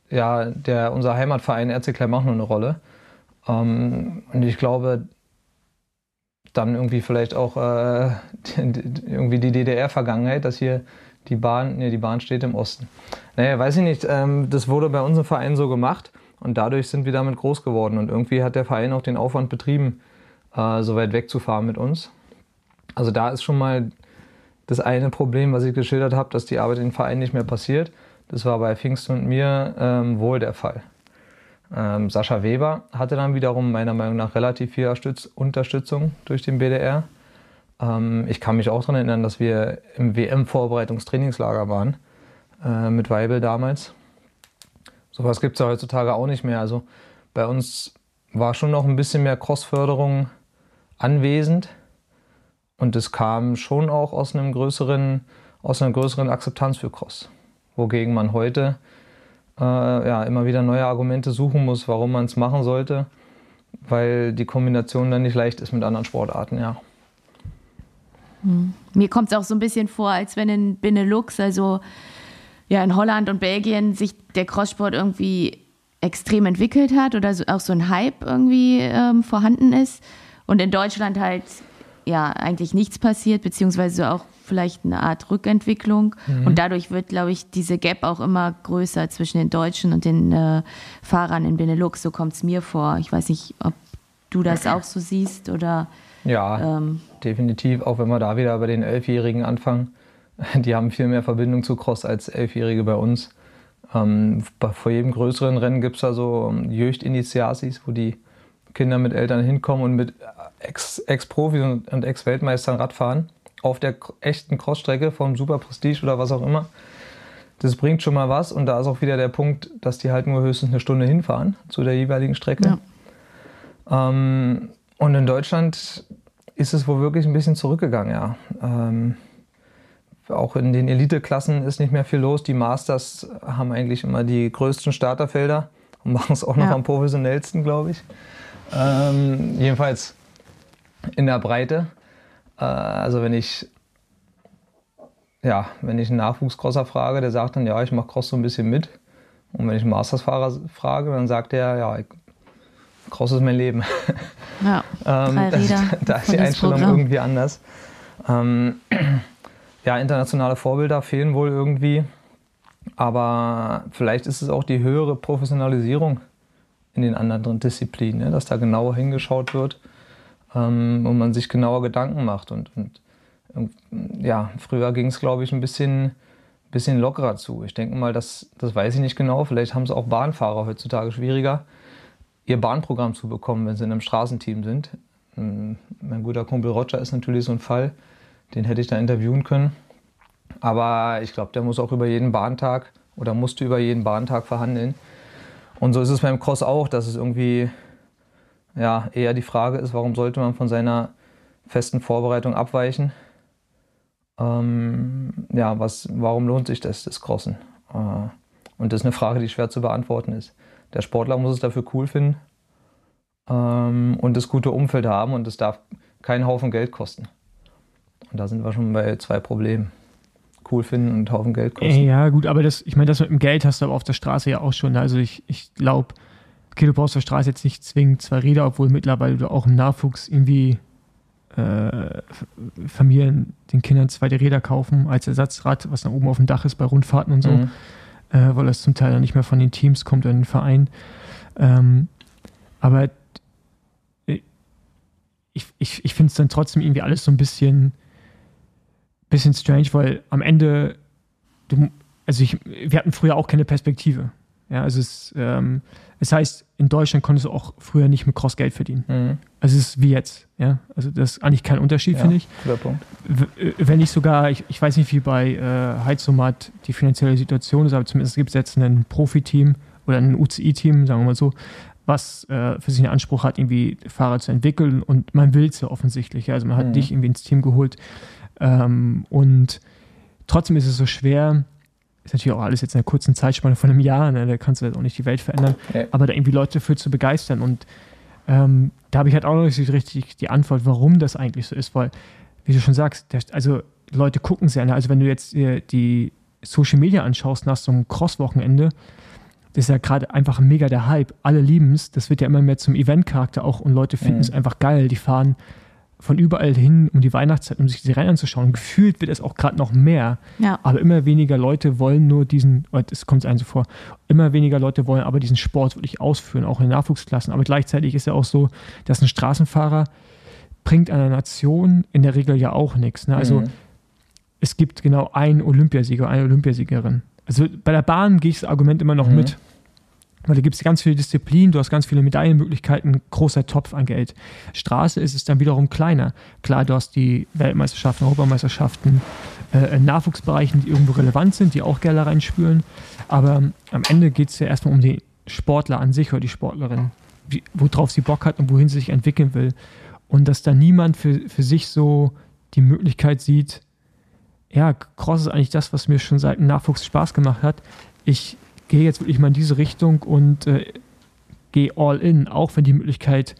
ja, der, unser Heimatverein RC Kleinmachnow eine Rolle. Ähm, und ich glaube, dann irgendwie vielleicht auch äh, irgendwie die DDR-Vergangenheit, dass hier die Bahn, nee, die Bahn steht im Osten. Naja, weiß ich nicht, ähm, das wurde bei unserem Verein so gemacht und dadurch sind wir damit groß geworden und irgendwie hat der Verein auch den Aufwand betrieben, äh, so weit wegzufahren mit uns. Also da ist schon mal das eine Problem, was ich geschildert habe, dass die Arbeit in den Verein nicht mehr passiert. Das war bei Pfingsten und mir ähm, wohl der Fall. Ähm, Sascha Weber hatte dann wiederum meiner Meinung nach relativ viel Unterstützung durch den BDR. Ähm, ich kann mich auch daran erinnern, dass wir im WM-Vorbereitungstrainingslager waren äh, mit Weibel damals. Sowas gibt es ja heutzutage auch nicht mehr. Also bei uns war schon noch ein bisschen mehr Crossförderung anwesend und es kam schon auch aus einem größeren, aus einer größeren Akzeptanz für Cross. Wogegen man heute äh, ja, immer wieder neue Argumente suchen muss, warum man es machen sollte, weil die Kombination dann nicht leicht ist mit anderen Sportarten, ja. Hm. Mir kommt es auch so ein bisschen vor, als wenn in Benelux, also ja in Holland und Belgien, sich der Crosssport irgendwie extrem entwickelt hat oder so, auch so ein Hype irgendwie ähm, vorhanden ist und in Deutschland halt ja eigentlich nichts passiert, beziehungsweise auch vielleicht eine Art Rückentwicklung. Mhm. Und dadurch wird, glaube ich, diese Gap auch immer größer zwischen den Deutschen und den äh, Fahrern in Benelux. So kommt es mir vor. Ich weiß nicht, ob du das auch so siehst oder. Ja, ähm, definitiv. Auch wenn wir da wieder bei den Elfjährigen anfangen. Die haben viel mehr Verbindung zu Cross als Elfjährige bei uns. Ähm, vor jedem größeren Rennen gibt es da so ähm, Jöcht-Initiatis, wo die Kinder mit Eltern hinkommen und mit Ex-Profis -Ex und Ex-Weltmeistern Radfahren auf der echten Crossstrecke vom Super Prestige oder was auch immer. Das bringt schon mal was und da ist auch wieder der Punkt, dass die halt nur höchstens eine Stunde hinfahren zu der jeweiligen Strecke. Ja. Ähm, und in Deutschland ist es wohl wirklich ein bisschen zurückgegangen, ja. Ähm, auch in den Eliteklassen ist nicht mehr viel los. Die Masters haben eigentlich immer die größten Starterfelder und machen es auch noch ja. am professionellsten, glaube ich. Ähm, jedenfalls in der Breite. Äh, also wenn ich ja, wenn ich einen Nachwuchscrosser frage, der sagt dann, ja, ich mache Cross so ein bisschen mit. Und wenn ich einen Mastersfahrer frage, dann sagt er, ja, Cross ist mein Leben. Ja, ähm, das, da ist die Einstellung Programm. irgendwie anders. Ähm, ja, internationale Vorbilder fehlen wohl irgendwie. Aber vielleicht ist es auch die höhere Professionalisierung in den anderen Disziplinen, ne? dass da genauer hingeschaut wird ähm, und man sich genauer Gedanken macht. Und, und, und ja, früher ging es, glaube ich, ein bisschen, bisschen lockerer zu. Ich denke mal, das, das weiß ich nicht genau. Vielleicht haben es auch Bahnfahrer heutzutage schwieriger, ihr Bahnprogramm zu bekommen, wenn sie in einem Straßenteam sind. Ähm, mein guter Kumpel Roger ist natürlich so ein Fall, den hätte ich da interviewen können. Aber ich glaube, der muss auch über jeden Bahntag oder musste über jeden Bahntag verhandeln. Und so ist es beim Cross auch, dass es irgendwie ja, eher die Frage ist, warum sollte man von seiner festen Vorbereitung abweichen? Ähm, ja, was, warum lohnt sich das, das Crossen? Äh, und das ist eine Frage, die schwer zu beantworten ist. Der Sportler muss es dafür cool finden ähm, und das gute Umfeld haben und es darf keinen Haufen Geld kosten. Und da sind wir schon bei zwei Problemen. Cool finden und Haufen Geld kosten. Ja, gut, aber das, ich meine, das mit dem Geld hast du aber auf der Straße ja auch schon. Also ich, ich glaube, okay, du brauchst auf der Straße jetzt nicht zwingend zwei Räder, obwohl mittlerweile du auch im Nachwuchs irgendwie äh, Familien den Kindern zweite Räder kaufen als Ersatzrad, was dann oben auf dem Dach ist bei Rundfahrten und so, mhm. äh, weil das zum Teil dann nicht mehr von den Teams kommt oder den Verein. Ähm, aber ich, ich, ich finde es dann trotzdem irgendwie alles so ein bisschen, bisschen strange, weil am Ende, du, also ich, wir hatten früher auch keine Perspektive. Ja, also es, ähm, es heißt, in Deutschland konntest du auch früher nicht mit Cross Geld verdienen. Mhm. Also es ist wie jetzt. Ja? Also das ist eigentlich kein Unterschied, ja, finde ich. Punkt. Äh, wenn nicht sogar, ich, ich weiß nicht, wie bei äh, Heizsomat die finanzielle Situation ist, aber zumindest gibt es jetzt ein Profiteam oder ein UCI-Team, sagen wir mal so, was äh, für sich einen Anspruch hat, irgendwie Fahrer zu entwickeln und man will es ja offensichtlich. Also man hat mhm. dich irgendwie ins Team geholt ähm, und trotzdem ist es so schwer, ist natürlich auch alles jetzt in einer kurzen Zeitspanne von einem Jahr, ne? da kannst du jetzt auch nicht die Welt verändern, okay. aber da irgendwie Leute dafür zu begeistern. Und ähm, da habe ich halt auch noch nicht richtig die Antwort, warum das eigentlich so ist, weil, wie du schon sagst, der, also Leute gucken sehr, ne? also wenn du jetzt die Social Media anschaust nach so einem Cross-Wochenende, das ist ja gerade einfach mega der Hype. Alle lieben es. Das wird ja immer mehr zum Event-Charakter auch und Leute finden es einfach geil. Die fahren von überall hin um die Weihnachtszeit, um sich die Rennen anzuschauen. Gefühlt wird es auch gerade noch mehr. Ja. Aber immer weniger Leute wollen nur diesen, es kommt einem so vor, immer weniger Leute wollen aber diesen Sport wirklich ausführen, auch in den Nachwuchsklassen. Aber gleichzeitig ist ja auch so, dass ein Straßenfahrer bringt einer Nation in der Regel ja auch nichts. Ne? Also Mhm. es gibt genau einen Olympiasieger, eine Olympiasiegerin. Also bei der Bahn gehe ich das Argument immer noch Mhm. mit. Weil da gibt es ganz viele Disziplinen, du hast ganz viele Medaillenmöglichkeiten, großer Topf an Geld. Straße ist es dann wiederum kleiner. Klar, du hast die Weltmeisterschaften, Europameisterschaften, äh, Nachwuchsbereichen, die irgendwo relevant sind, die auch Gelder reinspülen. Aber am Ende geht es ja erstmal um den Sportler an sich oder die Sportlerin, wie, worauf sie Bock hat und wohin sie sich entwickeln will. Und dass da niemand für, für sich so die Möglichkeit sieht, ja, Cross ist eigentlich das, was mir schon seit dem Nachwuchs Spaß gemacht hat. Ich gehe jetzt wirklich mal in diese Richtung und äh, gehe all in, auch wenn die Möglichkeit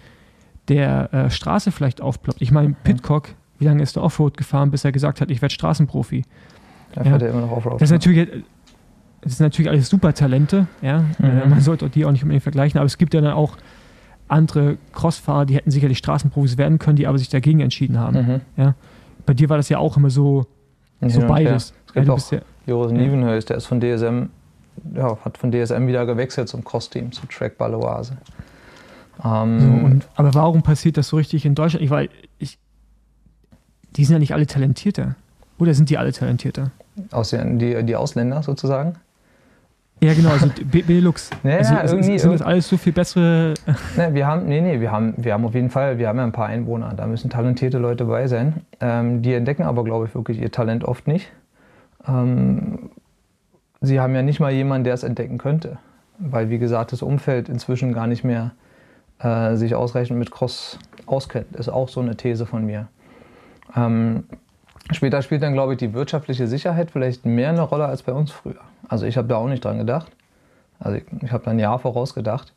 der äh, Straße vielleicht aufploppt. Ich meine, Pitcock, wie lange ist der Offroad gefahren, bis er gesagt hat, ich werde Straßenprofi? Da Ja. fährt er immer noch Offroad. Das ist natürlich, das sind natürlich alles super Talente, ja. Mhm. Äh, man sollte die auch nicht unbedingt vergleichen, aber es gibt ja dann auch andere Crossfahrer, die hätten sicherlich Straßenprofis werden können, die aber sich dagegen entschieden haben. Mhm. Bei dir war das ja auch immer so, so beides. Es Ja, gibt du auch ja, Joris Ja. Nievenhuis, der ist von DSM, ja, hat von DSM wieder gewechselt zum Cross-Team, zu Track Baloise. Ähm, So, und, aber warum passiert das so richtig in Deutschland? Ich, weil ich, die sind ja nicht alle talentierter. Oder sind die alle talentierter? aus den, die, die Ausländer sozusagen. Ja, genau, also Benelux. Ja, also, also, irgendwie- sind das alles so viel bessere. Ne, wir haben, nee, nee, wir haben, wir haben auf jeden Fall, wir haben ja ein paar Einwohner, da müssen talentierte Leute bei sein. Ähm, die entdecken aber, glaube ich, wirklich ihr Talent oft nicht. Ähm, sie haben ja nicht mal jemanden, der es entdecken könnte. Weil, wie gesagt, das Umfeld inzwischen gar nicht mehr äh, sich ausreichend mit Cross auskennt. Ist auch so eine These von mir. Ähm, später spielt dann, glaube ich, die wirtschaftliche Sicherheit vielleicht mehr eine Rolle als bei uns früher. Also ich habe da auch nicht dran gedacht. Also ich, ich habe da ein Jahr vorausgedacht.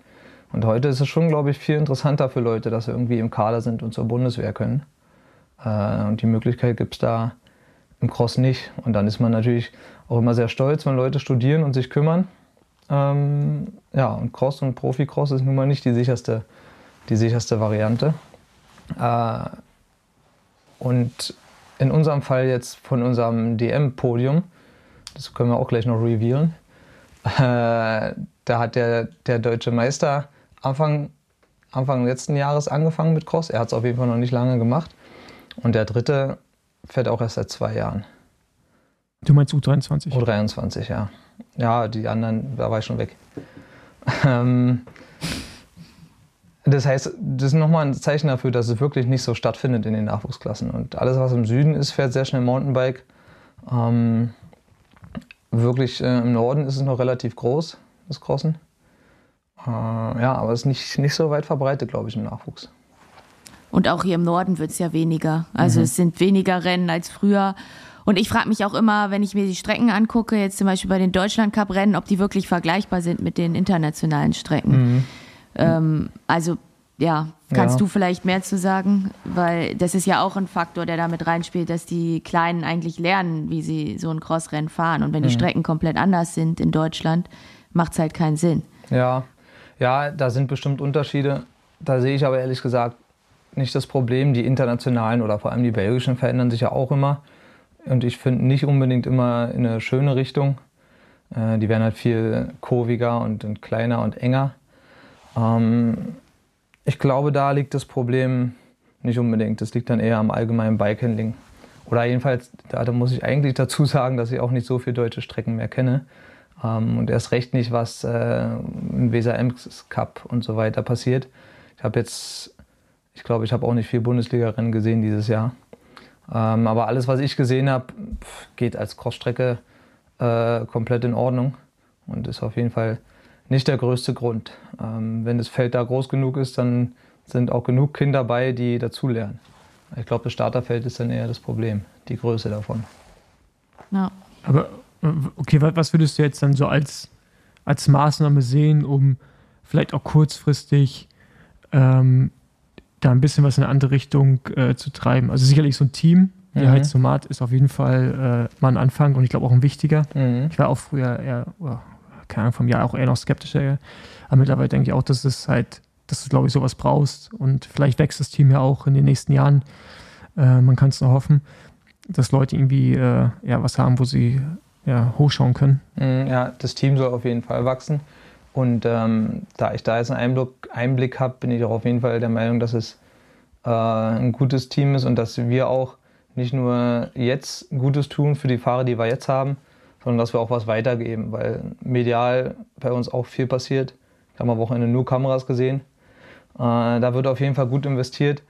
Und heute ist es schon, glaube ich, viel interessanter für Leute, dass sie irgendwie im Kader sind und zur Bundeswehr können. Äh, und die Möglichkeit gibt es da im Cross nicht. Und dann ist man natürlich auch immer sehr stolz, wenn Leute studieren und sich kümmern. Ähm, ja, und Cross und Profi-Cross ist nun mal nicht die sicherste, die sicherste Variante. Äh, und in unserem Fall jetzt von unserem DM-Podium, das können wir auch gleich noch revealen, äh, da hat der, der deutsche Meister Anfang, Anfang letzten Jahres angefangen mit Cross. Er hat es auf jeden Fall noch nicht lange gemacht. Und der dritte fährt auch erst seit zwei Jahren. Du meinst U23? U23, ja. Ja, die anderen, da war ich schon weg. Ähm, das heißt, das ist nochmal ein Zeichen dafür, dass es wirklich nicht so stattfindet in den Nachwuchsklassen. Und alles, was im Süden ist, fährt sehr schnell Mountainbike. Ähm, wirklich äh, im Norden ist es noch relativ groß, das Crossen. Äh, ja, aber es ist nicht, nicht so weit verbreitet, glaube ich, im Nachwuchs. Und auch hier im Norden wird es ja weniger. Also es sind weniger Rennen als früher. Und ich frage mich auch immer, wenn ich mir die Strecken angucke, jetzt zum Beispiel bei den Deutschland-Cup-Rennen, ob die wirklich vergleichbar sind mit den internationalen Strecken. Ähm, also ja, kannst Ja. du vielleicht mehr zu sagen? Weil das ist ja auch ein Faktor, der damit reinspielt, dass die Kleinen eigentlich lernen, wie sie so ein Crossrennen fahren. Und wenn die Strecken komplett anders sind in Deutschland, macht es halt keinen Sinn. Ja, ja, da sind bestimmt Unterschiede. Da sehe ich aber ehrlich gesagt nicht das Problem. Die internationalen oder vor allem die belgischen verändern sich ja auch immer. Und ich finde nicht unbedingt immer in eine schöne Richtung. Äh, die werden halt viel kurviger und, und kleiner und enger. Ähm, ich glaube, da liegt das Problem nicht unbedingt. Das liegt dann eher am allgemeinen Bikehandling. Oder jedenfalls, da, da muss ich eigentlich dazu sagen, dass ich auch nicht so viele deutsche Strecken mehr kenne. Ähm, und erst recht nicht, was äh, im Weser Ems Cup und so weiter passiert. Ich habe jetzt, ich glaube, ich habe auch nicht viel Bundesliga-Rennen gesehen dieses Jahr. Ähm, aber alles, was ich gesehen habe, geht als Crossstrecke äh, komplett in Ordnung und ist auf jeden Fall nicht der größte Grund. Ähm, wenn das Feld da groß genug ist, dann sind auch genug Kinder dabei, die dazulernen. Ich glaube, das Starterfeld ist dann eher das Problem, die Größe davon. Ja. Aber okay, wa- was würdest du jetzt dann so als, als Maßnahme sehen, um vielleicht auch kurzfristig ähm, da ein bisschen was in eine andere Richtung äh, zu treiben? Also sicherlich so ein Team, Mhm. Sicherheitsnomat ist auf jeden Fall äh, mal ein Anfang und ich glaube auch ein wichtiger. Mhm. Ich war auch früher eher, oh, keine Ahnung, vom Jahr auch eher noch skeptischer. Aber mittlerweile denke ich auch, dass es halt, dass du, glaube ich, sowas brauchst. Und vielleicht wächst das Team ja auch in den nächsten Jahren. Äh, man kann es nur hoffen, dass Leute irgendwie äh, ja, was haben, wo sie ja, hochschauen können. Mhm, ja, das Team soll auf jeden Fall wachsen. Und ähm, da ich da jetzt einen Einblick, Einblick habe, bin ich auch auf jeden Fall der Meinung, dass es äh, ein gutes Team ist und dass wir auch nicht nur jetzt Gutes tun für die Fahrer, die wir jetzt haben, sondern dass wir auch was weitergeben, weil medial bei uns auch viel passiert. Ich habe am Wochenende nur Kameras gesehen. Äh, da wird auf jeden Fall gut investiert.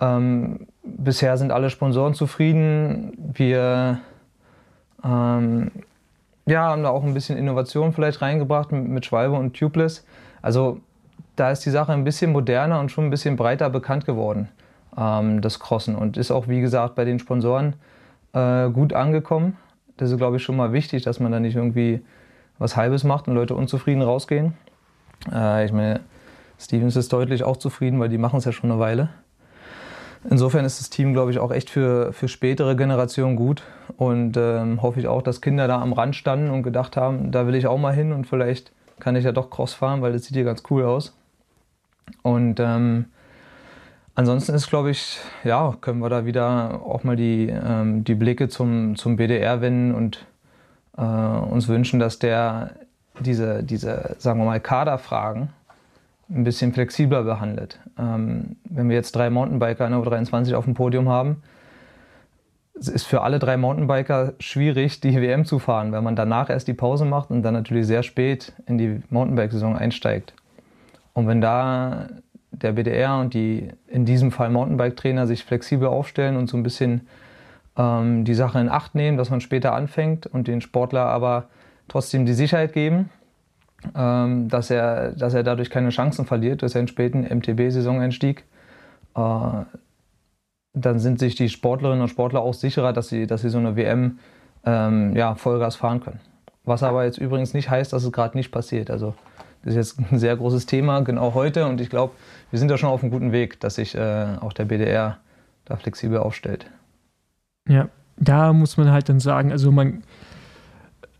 Ähm, bisher sind alle Sponsoren zufrieden. Wir ähm, ja, haben da auch ein bisschen Innovation vielleicht reingebracht mit, Schwalbe und Tubeless. Also da ist die Sache ein bisschen moderner und schon ein bisschen breiter bekannt geworden, ähm, das Crossen. Und ist auch, wie gesagt, bei den Sponsoren äh, gut angekommen. Das ist, glaube ich, schon mal wichtig, dass man da nicht irgendwie was Halbes macht und Leute unzufrieden rausgehen. Äh, ich meine, Stevens ist deutlich auch zufrieden, weil die machen es ja schon eine Weile. Insofern ist das Team, glaube ich, auch echt für, für spätere Generationen gut. Und ähm, hoffe ich auch, dass Kinder da am Rand standen und gedacht haben, da will ich auch mal hin und vielleicht kann ich ja doch Cross fahren, weil das sieht hier ganz cool aus. Und ähm, ansonsten ist, glaube ich, ja, können wir da wieder auch mal die, ähm, die Blicke zum, zum BDR wenden und äh, uns wünschen, dass der diese, diese, sagen wir mal, Kaderfragen ein bisschen flexibler behandelt. Ähm, wenn wir jetzt drei Mountainbiker in der U23 auf dem Podium haben, es ist für alle drei Mountainbiker schwierig, die WM zu fahren, weil man danach erst die Pause macht und dann natürlich sehr spät in die Mountainbike-Saison einsteigt. Und wenn da der BDR und die in diesem Fall Mountainbike-Trainer sich flexibel aufstellen und so ein bisschen ähm, die Sache in Acht nehmen, dass man später anfängt und den Sportler aber trotzdem die Sicherheit geben, ähm, dass, er, dass er dadurch keine Chancen verliert durch seinen späten MTB-Saisoneinstieg, äh, dann sind sich die Sportlerinnen und Sportler auch sicherer, dass sie, dass sie so eine WM ähm, ja, Vollgas fahren können. Was aber jetzt übrigens nicht heißt, dass es gerade nicht passiert. Also das ist jetzt ein sehr großes Thema, genau heute. Und ich glaube, wir sind da schon auf einem guten Weg, dass sich äh, auch der BDR da flexibel aufstellt. Ja, da muss man halt dann sagen, also man,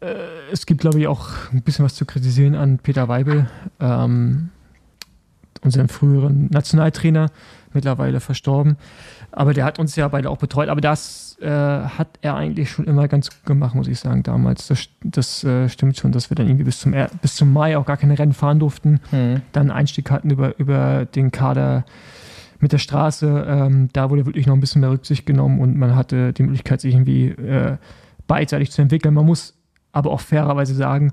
äh, es gibt, glaube ich, auch ein bisschen was zu kritisieren an Peter Weibel, ähm, unseren früheren Nationaltrainer, mittlerweile verstorben. Aber der hat uns ja beide auch betreut. Aber das äh, hat er eigentlich schon immer ganz gut gemacht, muss ich sagen, damals. Das, das äh, stimmt schon, dass wir dann irgendwie bis zum, bis zum Mai auch gar keine Rennen fahren durften. Mhm. Dann Einstieg hatten über, über den Kader mit der Straße. Ähm, da wurde wirklich noch ein bisschen mehr Rücksicht genommen und man hatte die Möglichkeit, sich irgendwie äh, beidseitig zu entwickeln. Man muss aber auch fairerweise sagen,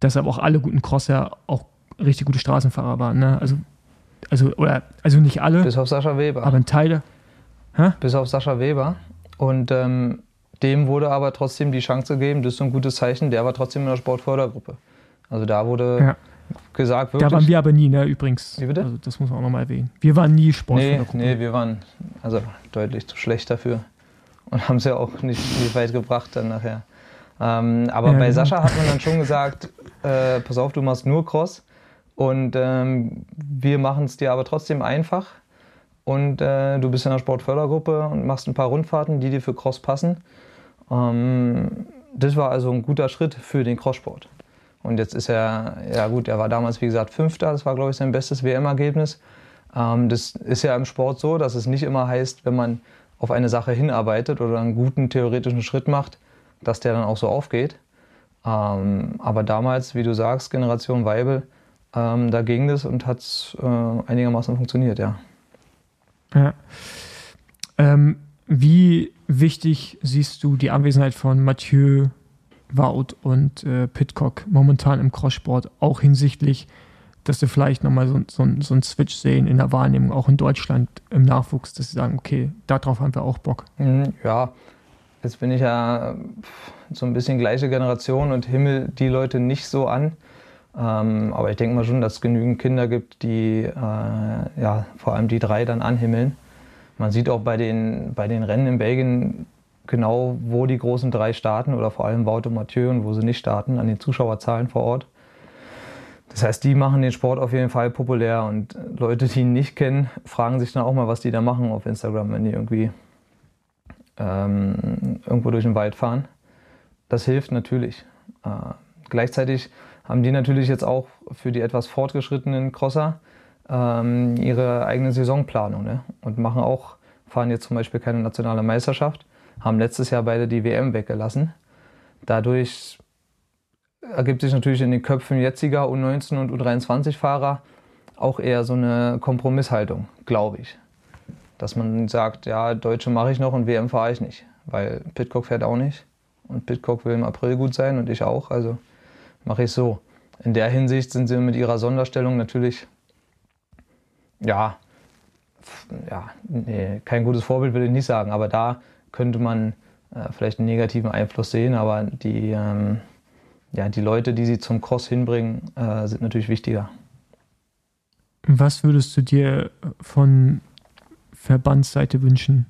dass aber auch alle guten Crosser auch richtig gute Straßenfahrer waren. Ne? Also, also, oder, also nicht alle. Bis auf Sascha Weber. Aber ein Teil. Hä? Bis auf Sascha Weber. Und ähm, dem wurde aber trotzdem die Chance gegeben, das ist so ein gutes Zeichen, der war trotzdem in der Sportfördergruppe. Also da wurde ja. gesagt, wirklich. Da waren wir aber nie, ne, übrigens. Wie bitte? Also das muss man auch nochmal erwähnen. Wir waren nie Sportfördergruppe. Nee, nee, wir waren also deutlich zu schlecht dafür. Und haben es ja auch nicht viel weit gebracht dann nachher. Ähm, aber ja, bei ja. Sascha hat man dann schon gesagt, äh, pass auf, du machst nur Cross und ähm, wir machen es dir aber trotzdem einfach und äh, du bist in der Sportfördergruppe und machst ein paar Rundfahrten, die dir für Cross passen. Ähm, das war also ein guter Schritt für den Crosssport. Und jetzt ist er, ja gut, er war damals wie gesagt Fünfter, das war glaube ich sein bestes WM-Ergebnis. Ähm, das ist ja im Sport so, dass es nicht immer heißt, wenn man auf eine Sache hinarbeitet oder einen guten theoretischen Schritt macht, dass der dann auch so aufgeht. Ähm, aber damals, wie du sagst, Generation Weibel, ähm, da ging das und hat äh, einigermaßen funktioniert, ja. Ja. Ähm, wie wichtig siehst du die Anwesenheit von Mathieu, Wout und äh, Pitcock momentan im Crosssport, auch hinsichtlich, dass wir vielleicht nochmal so, so, so einen Switch sehen in der Wahrnehmung, auch in Deutschland im Nachwuchs, dass sie sagen, okay, darauf haben wir auch Bock. Mhm, ja, Jetzt bin ich ja so ein bisschen gleiche Generation und himmel die Leute nicht so an. Ähm, aber ich denke mal schon, dass es genügend Kinder gibt, die äh, ja, vor allem die drei dann anhimmeln. Man sieht auch bei den, bei den Rennen in Belgien genau, wo die großen drei starten oder vor allem Wout und Mathieu und wo sie nicht starten, an den Zuschauerzahlen vor Ort. Das heißt, die machen den Sport auf jeden Fall populär und Leute, die ihn nicht kennen, fragen sich dann auch mal, was die da machen auf Instagram, wenn die irgendwie ähm, irgendwo durch den Wald fahren. Das hilft natürlich. Äh, gleichzeitig haben die natürlich jetzt auch für die etwas fortgeschrittenen Crosser ähm, ihre eigene Saisonplanung ne? und machen auch, fahren jetzt zum Beispiel keine nationale Meisterschaft, haben letztes Jahr beide die WM weggelassen. Dadurch ergibt sich natürlich in den Köpfen jetziger U19 und U23-Fahrer auch eher so eine Kompromisshaltung, glaube ich. Dass man sagt, ja, Deutsche mache ich noch und WM fahre ich nicht, weil Pitcock fährt auch nicht und Pitcock will im April gut sein und ich auch, also mache ich so. In der Hinsicht sind sie mit ihrer Sonderstellung natürlich, ja, ja nee, kein gutes Vorbild würde ich nicht sagen, aber da könnte man äh, vielleicht einen negativen Einfluss sehen, aber die, ähm, ja, die Leute, die sie zum Cross hinbringen, äh, sind natürlich wichtiger. Was würdest du dir von Verbandsseite wünschen,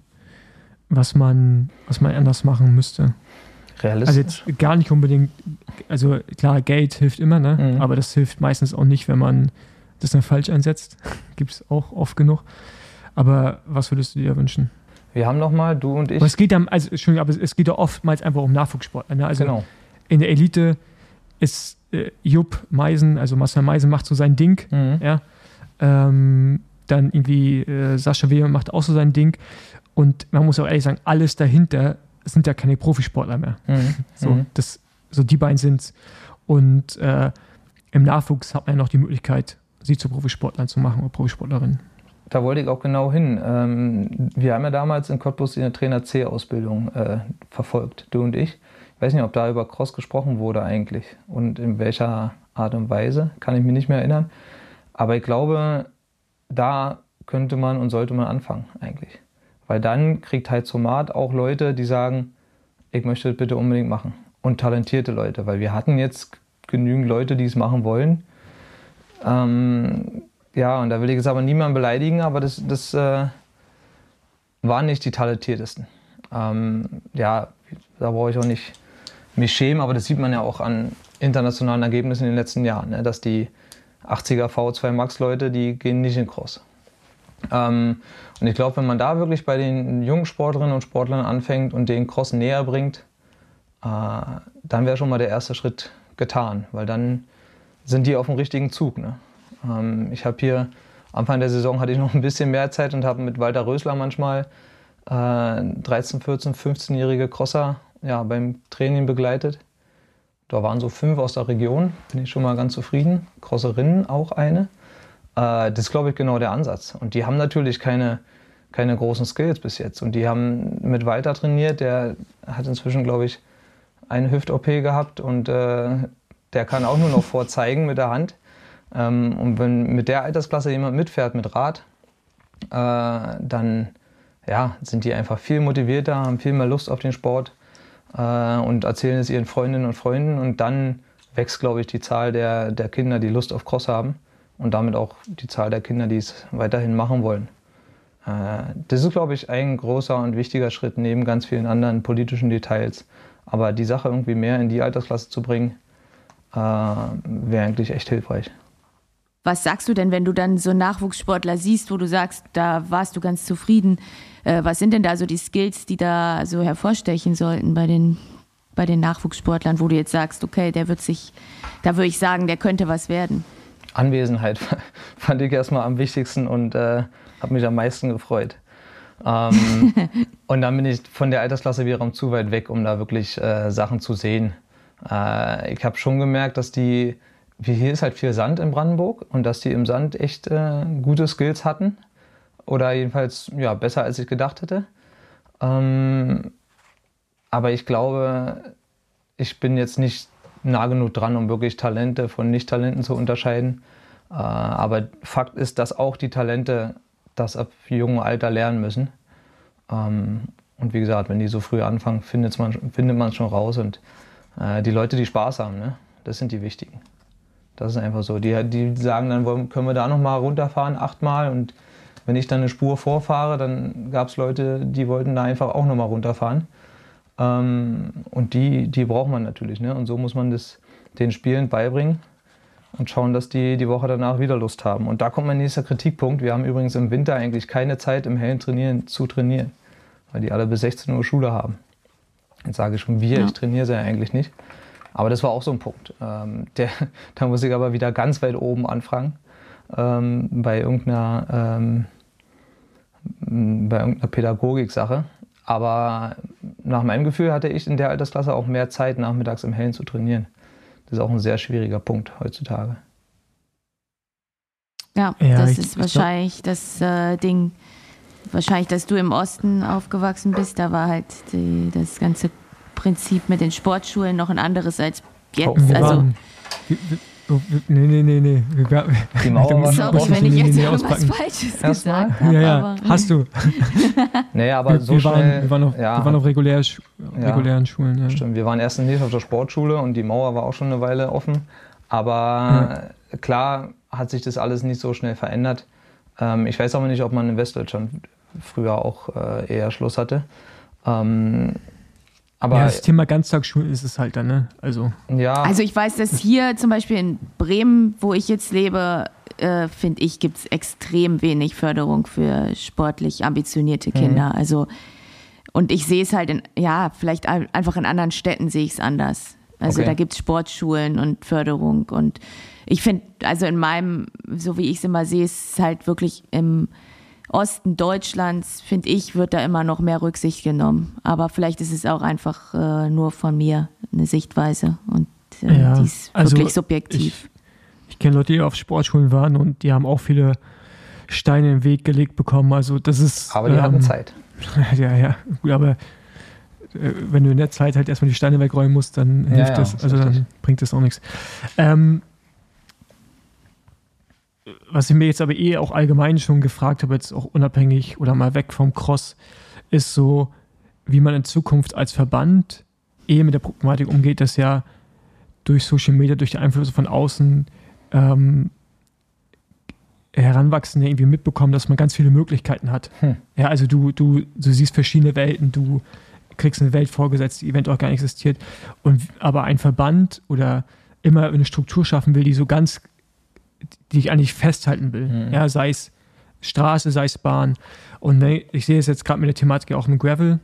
was man, was man anders machen müsste? Realistisch. Also jetzt gar nicht unbedingt, also klar, Geld hilft immer, ne? Mhm. aber das hilft meistens auch nicht, wenn man das dann falsch einsetzt. Gibt es auch oft genug. Aber was würdest du dir wünschen? Wir haben nochmal, du und ich. Aber es geht ja, also, Entschuldigung, aber es geht ja oftmals einfach um Nachwuchssport. Ne? Also genau. in der Elite ist äh, Jupp Meisen, also Marcel Meisen macht so sein Ding. Mhm. Ja? Ähm, dann irgendwie äh, Sascha Weber macht auch so sein Ding. Und man muss auch ehrlich sagen, alles dahinter sind ja keine Profisportler mehr. Mhm. So, mhm. das, so die beiden sind Und äh, im Nachwuchs hat man ja noch die Möglichkeit, sie zu Profisportlern zu machen oder Profisportlerinnen. Da wollte ich auch genau hin. Ähm, wir haben ja damals in Cottbus die Trainer C-Ausbildung äh, verfolgt, du und ich. Ich weiß nicht, ob da über Cross gesprochen wurde eigentlich und in welcher Art und Weise, kann ich mich nicht mehr erinnern. Aber ich glaube, da könnte man und sollte man anfangen eigentlich. Weil dann kriegt halt Somat auch Leute, die sagen, ich möchte das bitte unbedingt machen. Und talentierte Leute, weil wir hatten jetzt genügend Leute, die es machen wollen. Ähm, ja, und da will ich jetzt aber niemanden beleidigen, aber das, das äh, waren nicht die talentiertesten. Ähm, ja, da brauche ich auch nicht mich schämen, aber das sieht man ja auch an internationalen Ergebnissen in den letzten Jahren, ne? dass die 80er V2 Max Leute, die gehen nicht in Cross. Ähm, und ich glaube, wenn man da wirklich bei den jungen Sportlerinnen und Sportlern anfängt und den Cross näher bringt, äh, dann wäre schon mal der erste Schritt getan, weil dann sind die auf dem richtigen Zug. Ne? Ähm, ich habe hier Anfang der Saison hatte ich noch ein bisschen mehr Zeit und habe mit Walter Rösler manchmal äh, 13, 14, 15-jährige Crosser ja, beim Training begleitet. Da waren so fünf aus der Region, bin ich schon mal ganz zufrieden. Crosserinnen auch eine. Äh, das ist, glaube ich, genau der Ansatz. Und die haben natürlich keine, keine großen Skills bis jetzt. Und die haben mit Walter trainiert, der hat inzwischen, glaube ich, eine Hüft-OP gehabt und äh, der kann auch nur noch vorzeigen mit der Hand. Ähm, und wenn mit der Altersklasse jemand mitfährt mit Rad, äh, dann ja, sind die einfach viel motivierter, haben viel mehr Lust auf den Sport äh, und erzählen es ihren Freundinnen und Freunden. Und dann wächst, glaube ich, die Zahl der, der Kinder, die Lust auf Cross haben und damit auch die Zahl der Kinder, die es weiterhin machen wollen. Äh, das ist, glaube ich, ein großer und wichtiger Schritt neben ganz vielen anderen politischen Details. Aber die Sache irgendwie mehr in die Altersklasse zu bringen, äh, wäre eigentlich echt hilfreich. Was sagst du denn, wenn du dann so Nachwuchssportler siehst, wo du sagst, da warst du ganz zufrieden? Äh, was sind denn da so die Skills, die da so hervorstechen sollten bei den, bei den Nachwuchssportlern, wo du jetzt sagst, okay, der wird sich, da würde ich sagen, der könnte was werden? Anwesenheit fand ich erstmal am wichtigsten und äh, habe mich am meisten gefreut. Ähm, und dann bin ich von der Altersklasse wiederum zu weit weg, um da wirklich äh, Sachen zu sehen. Äh, ich habe schon gemerkt, dass die, wie hier ist halt viel Sand in Brandenburg und dass die im Sand echt äh, gute Skills hatten. Oder jedenfalls ja, besser als ich gedacht hätte. Ähm, aber ich glaube, ich bin jetzt nicht nah genug dran, um wirklich Talente von Nicht-Talenten zu unterscheiden. Äh, aber Fakt ist, dass auch die Talente das ab jungem Alter lernen müssen. Ähm, und wie gesagt, wenn die so früh anfangen, findet man, findet man schon raus. Und äh, die Leute, die Spaß haben, ne? das sind die wichtigen. Das ist einfach so. Die, die sagen dann, können wir da nochmal runterfahren, achtmal. Und wenn ich dann eine Spur vorfahre, dann gab es Leute, die wollten da einfach auch nochmal runterfahren. Ähm, und die, die braucht man natürlich. Ne? Und so muss man das den Spielen beibringen und schauen, dass die die Woche danach wieder Lust haben. Und da kommt mein nächster Kritikpunkt. Wir haben übrigens im Winter eigentlich keine Zeit, im hellen Trainieren zu trainieren. weil die alle bis 16 Uhr Schule haben. Jetzt sage ich schon wir, ja. ich trainiere sie ja eigentlich nicht. Aber das war auch so ein Punkt. Ähm, der, da muss ich aber wieder ganz weit oben anfangen, ähm, bei irgendeiner, ähm, bei irgendeiner Pädagogik-Sache. Aber nach meinem Gefühl hatte ich in der Altersklasse auch mehr Zeit, nachmittags im Hellen zu trainieren. Das ist auch ein sehr schwieriger Punkt heutzutage. Ja, ja das ist wahrscheinlich das äh, Ding, wahrscheinlich, dass du im Osten aufgewachsen bist. Da war halt die, das ganze Prinzip mit den Sportschulen noch ein anderes als jetzt. Oh, also, Oh, nee, nee, nee, nee. Die Mauer war Sorry, wenn ich jetzt nee, irgendwas Falsches gesagt habe. Ja, ja, hast du. nee, aber so wir schnell, waren, wir waren noch, ja. wir waren auf regulär, regulären Schulen. Ja. Stimmt, wir waren erst nicht auf der Sportschule und die Mauer war auch schon eine Weile offen. Aber ja. klar hat sich das alles nicht so schnell verändert. Ähm, ich weiß aber nicht, ob man in Westdeutschland früher auch äh, eher Schluss hatte. Aber ja, das Thema Ganztagsschulen ist es halt dann, ne? Also. Ja. Also ich weiß, dass hier zum Beispiel in Bremen, wo ich jetzt lebe, äh, finde ich, gibt es extrem wenig Förderung für sportlich ambitionierte Kinder. Mhm. Also und ich sehe es halt in, ja, vielleicht einfach in anderen Städten sehe ich es anders. Also okay. da gibt es Sportschulen und Förderung und ich finde, also in meinem, so wie ich es immer sehe, ist es halt wirklich im Osten Deutschlands, finde ich, wird da immer noch mehr Rücksicht genommen. Aber vielleicht ist es auch einfach äh, nur von mir eine Sichtweise und äh, ja, die ist also wirklich subjektiv. Ich, ich kenne Leute, die auf Sportschulen waren und die haben auch viele Steine im Weg gelegt bekommen. Also das ist. Aber die ähm, hatten Zeit. Ja, ja, gut, aber äh, wenn du in der Zeit halt erstmal die Steine wegräumen musst, dann hilft ja, das, also dann bringt das auch nichts. Ähm, was ich mir jetzt aber eh auch allgemein schon gefragt habe, jetzt auch unabhängig oder mal weg vom Cross, ist so, wie man in Zukunft als Verband eh mit der Problematik umgeht, dass ja durch Social Media, durch die Einflüsse von außen ähm, Heranwachsende irgendwie mitbekommen, dass man ganz viele Möglichkeiten hat. Hm. Ja, also du, du, du siehst verschiedene Welten, du kriegst eine Welt vorgesetzt, die eventuell auch gar nicht existiert. Und aber ein Verband oder immer eine Struktur schaffen will, die so ganz die ich eigentlich festhalten will. Mhm. Ja, sei es Straße, sei es Bahn. Und ich sehe es jetzt gerade mit der Thematik auch im Gravel,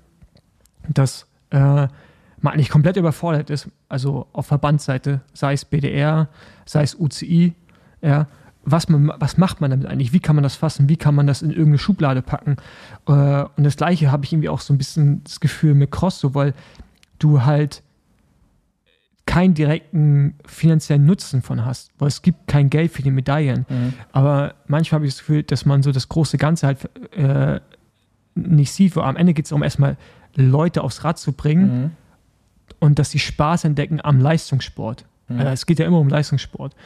dass äh, man eigentlich komplett überfordert ist, also auf Verbandsseite, sei es BDR, sei es UCI, ja, was, man, was macht man damit eigentlich? Wie kann man das fassen? Wie kann man das in irgendeine Schublade packen? Äh, und das Gleiche habe ich irgendwie auch so ein bisschen das Gefühl mit Cross, so, weil du halt keinen direkten finanziellen Nutzen von hast, weil es gibt kein Geld für die Medaillen. Mhm. Aber manchmal habe ich das Gefühl, dass man so das große Ganze halt äh, nicht sieht, wo am Ende geht es darum, erstmal Leute aufs Rad zu bringen mhm. und dass sie Spaß entdecken am Leistungssport. Mhm. Äh, es geht ja immer um Leistungssport.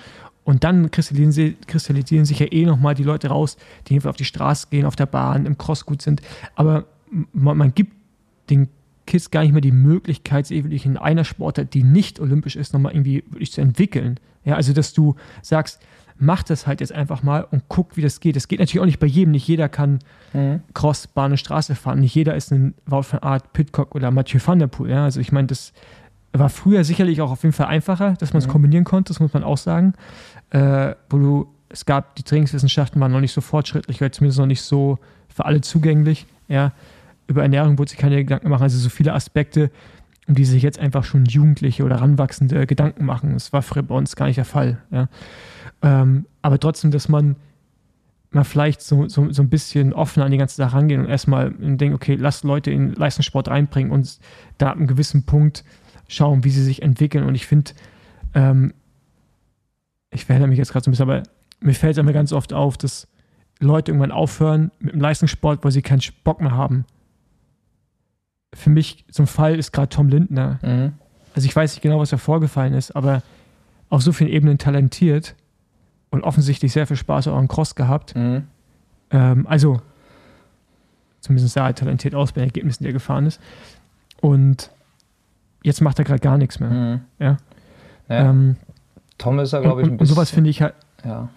Und dann kristallisieren, sie, kristallisieren sich ja eh nochmal die Leute raus, die auf die Straße gehen, auf der Bahn, im Cross gut sind. Aber man, man gibt den Kids gar nicht mehr die Möglichkeit, sich in einer Sportart, die nicht olympisch ist, nochmal irgendwie wirklich zu entwickeln. Ja, also dass du sagst, mach das halt jetzt einfach mal und guck, wie das geht. Das geht natürlich auch nicht bei jedem. Nicht jeder kann mhm. Cross, Bahn und Straße fahren. Nicht jeder ist ein Wout van Art, Pitcock oder Mathieu van der Poel. Ja, also ich meine, das war früher sicherlich auch auf jeden Fall einfacher, dass man es mhm. kombinieren konnte, das muss man auch sagen. Äh, wo du, es gab, die Trainingswissenschaften waren noch nicht so fortschrittlich, oder zumindest noch nicht so für alle zugänglich. Ja, über Ernährung wurde sich keine Gedanken machen. Also so viele Aspekte, um die sich jetzt einfach schon Jugendliche oder Ranwachsende Gedanken machen. Das war früher bei uns gar nicht der Fall. Ja. Ähm, aber trotzdem, dass man mal vielleicht so, so, so ein bisschen offener an die ganze Sache rangehen und erstmal denken, okay, lass Leute in Leistungssport reinbringen und da ab einem gewissen Punkt schauen, wie sie sich entwickeln. Und ich finde, ähm, ich verhindere mich jetzt gerade so ein bisschen, aber mir fällt es immer ganz oft auf, dass Leute irgendwann aufhören mit dem Leistungssport, weil sie keinen Bock mehr haben für mich zum Fall ist gerade Tom Lindner. Mhm. Also ich weiß nicht genau, was da vorgefallen ist, aber auf so vielen Ebenen talentiert und offensichtlich sehr viel Spaß auch am Cross gehabt. Mhm. Ähm, also zumindest sah er talentiert aus bei den Ergebnissen, die er gefahren ist. Und jetzt macht er gerade gar nichts mehr. Mhm. Ja. ja. Ähm, Tom ist ja, glaube ich, ein bisschen. Und sowas finde ich halt. Ja.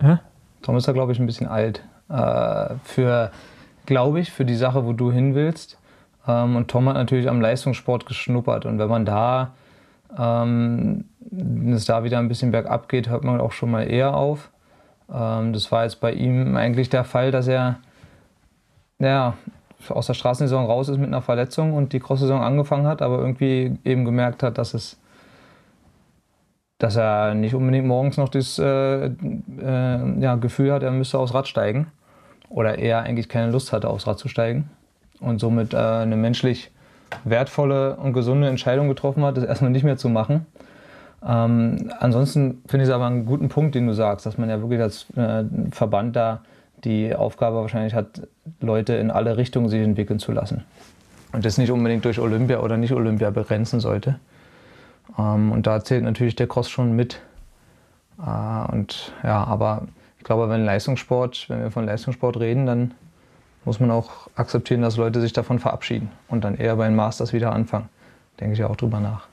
Hä? Tom ist ja, glaube ich, ein bisschen alt. Äh, für, glaube ich, für die Sache, wo du hin willst. Ähm, und Tom hat natürlich am Leistungssport geschnuppert. Und wenn man da, ähm, wenn es da wieder ein bisschen bergab geht, hört man auch schon mal eher auf. Ähm, das war jetzt bei ihm eigentlich der Fall, dass er, ja, aus der Straßensaison raus ist mit einer Verletzung und die Cross-Saison angefangen hat, aber irgendwie eben gemerkt hat, dass es dass er nicht unbedingt morgens noch das äh, äh, ja, Gefühl hat, er müsste aufs Rad steigen. Oder er eigentlich keine Lust hatte, aufs Rad zu steigen. Und somit äh, eine menschlich wertvolle und gesunde Entscheidung getroffen hat, das erstmal nicht mehr zu machen. Ähm, ansonsten finde ich es aber einen guten Punkt, den du sagst, dass man ja wirklich als äh, Verband da die Aufgabe wahrscheinlich hat, Leute in alle Richtungen sich entwickeln zu lassen. Und das nicht unbedingt durch Olympia oder nicht Olympia begrenzen sollte. Ähm, und da zählt natürlich der Cross schon mit. Äh, und ja, aber ich glaube, wenn Leistungssport, wenn wir von Leistungssport reden, dann muss man auch akzeptieren, dass Leute sich davon verabschieden und dann eher bei den Masters wieder anfangen. Denke ich auch drüber nach.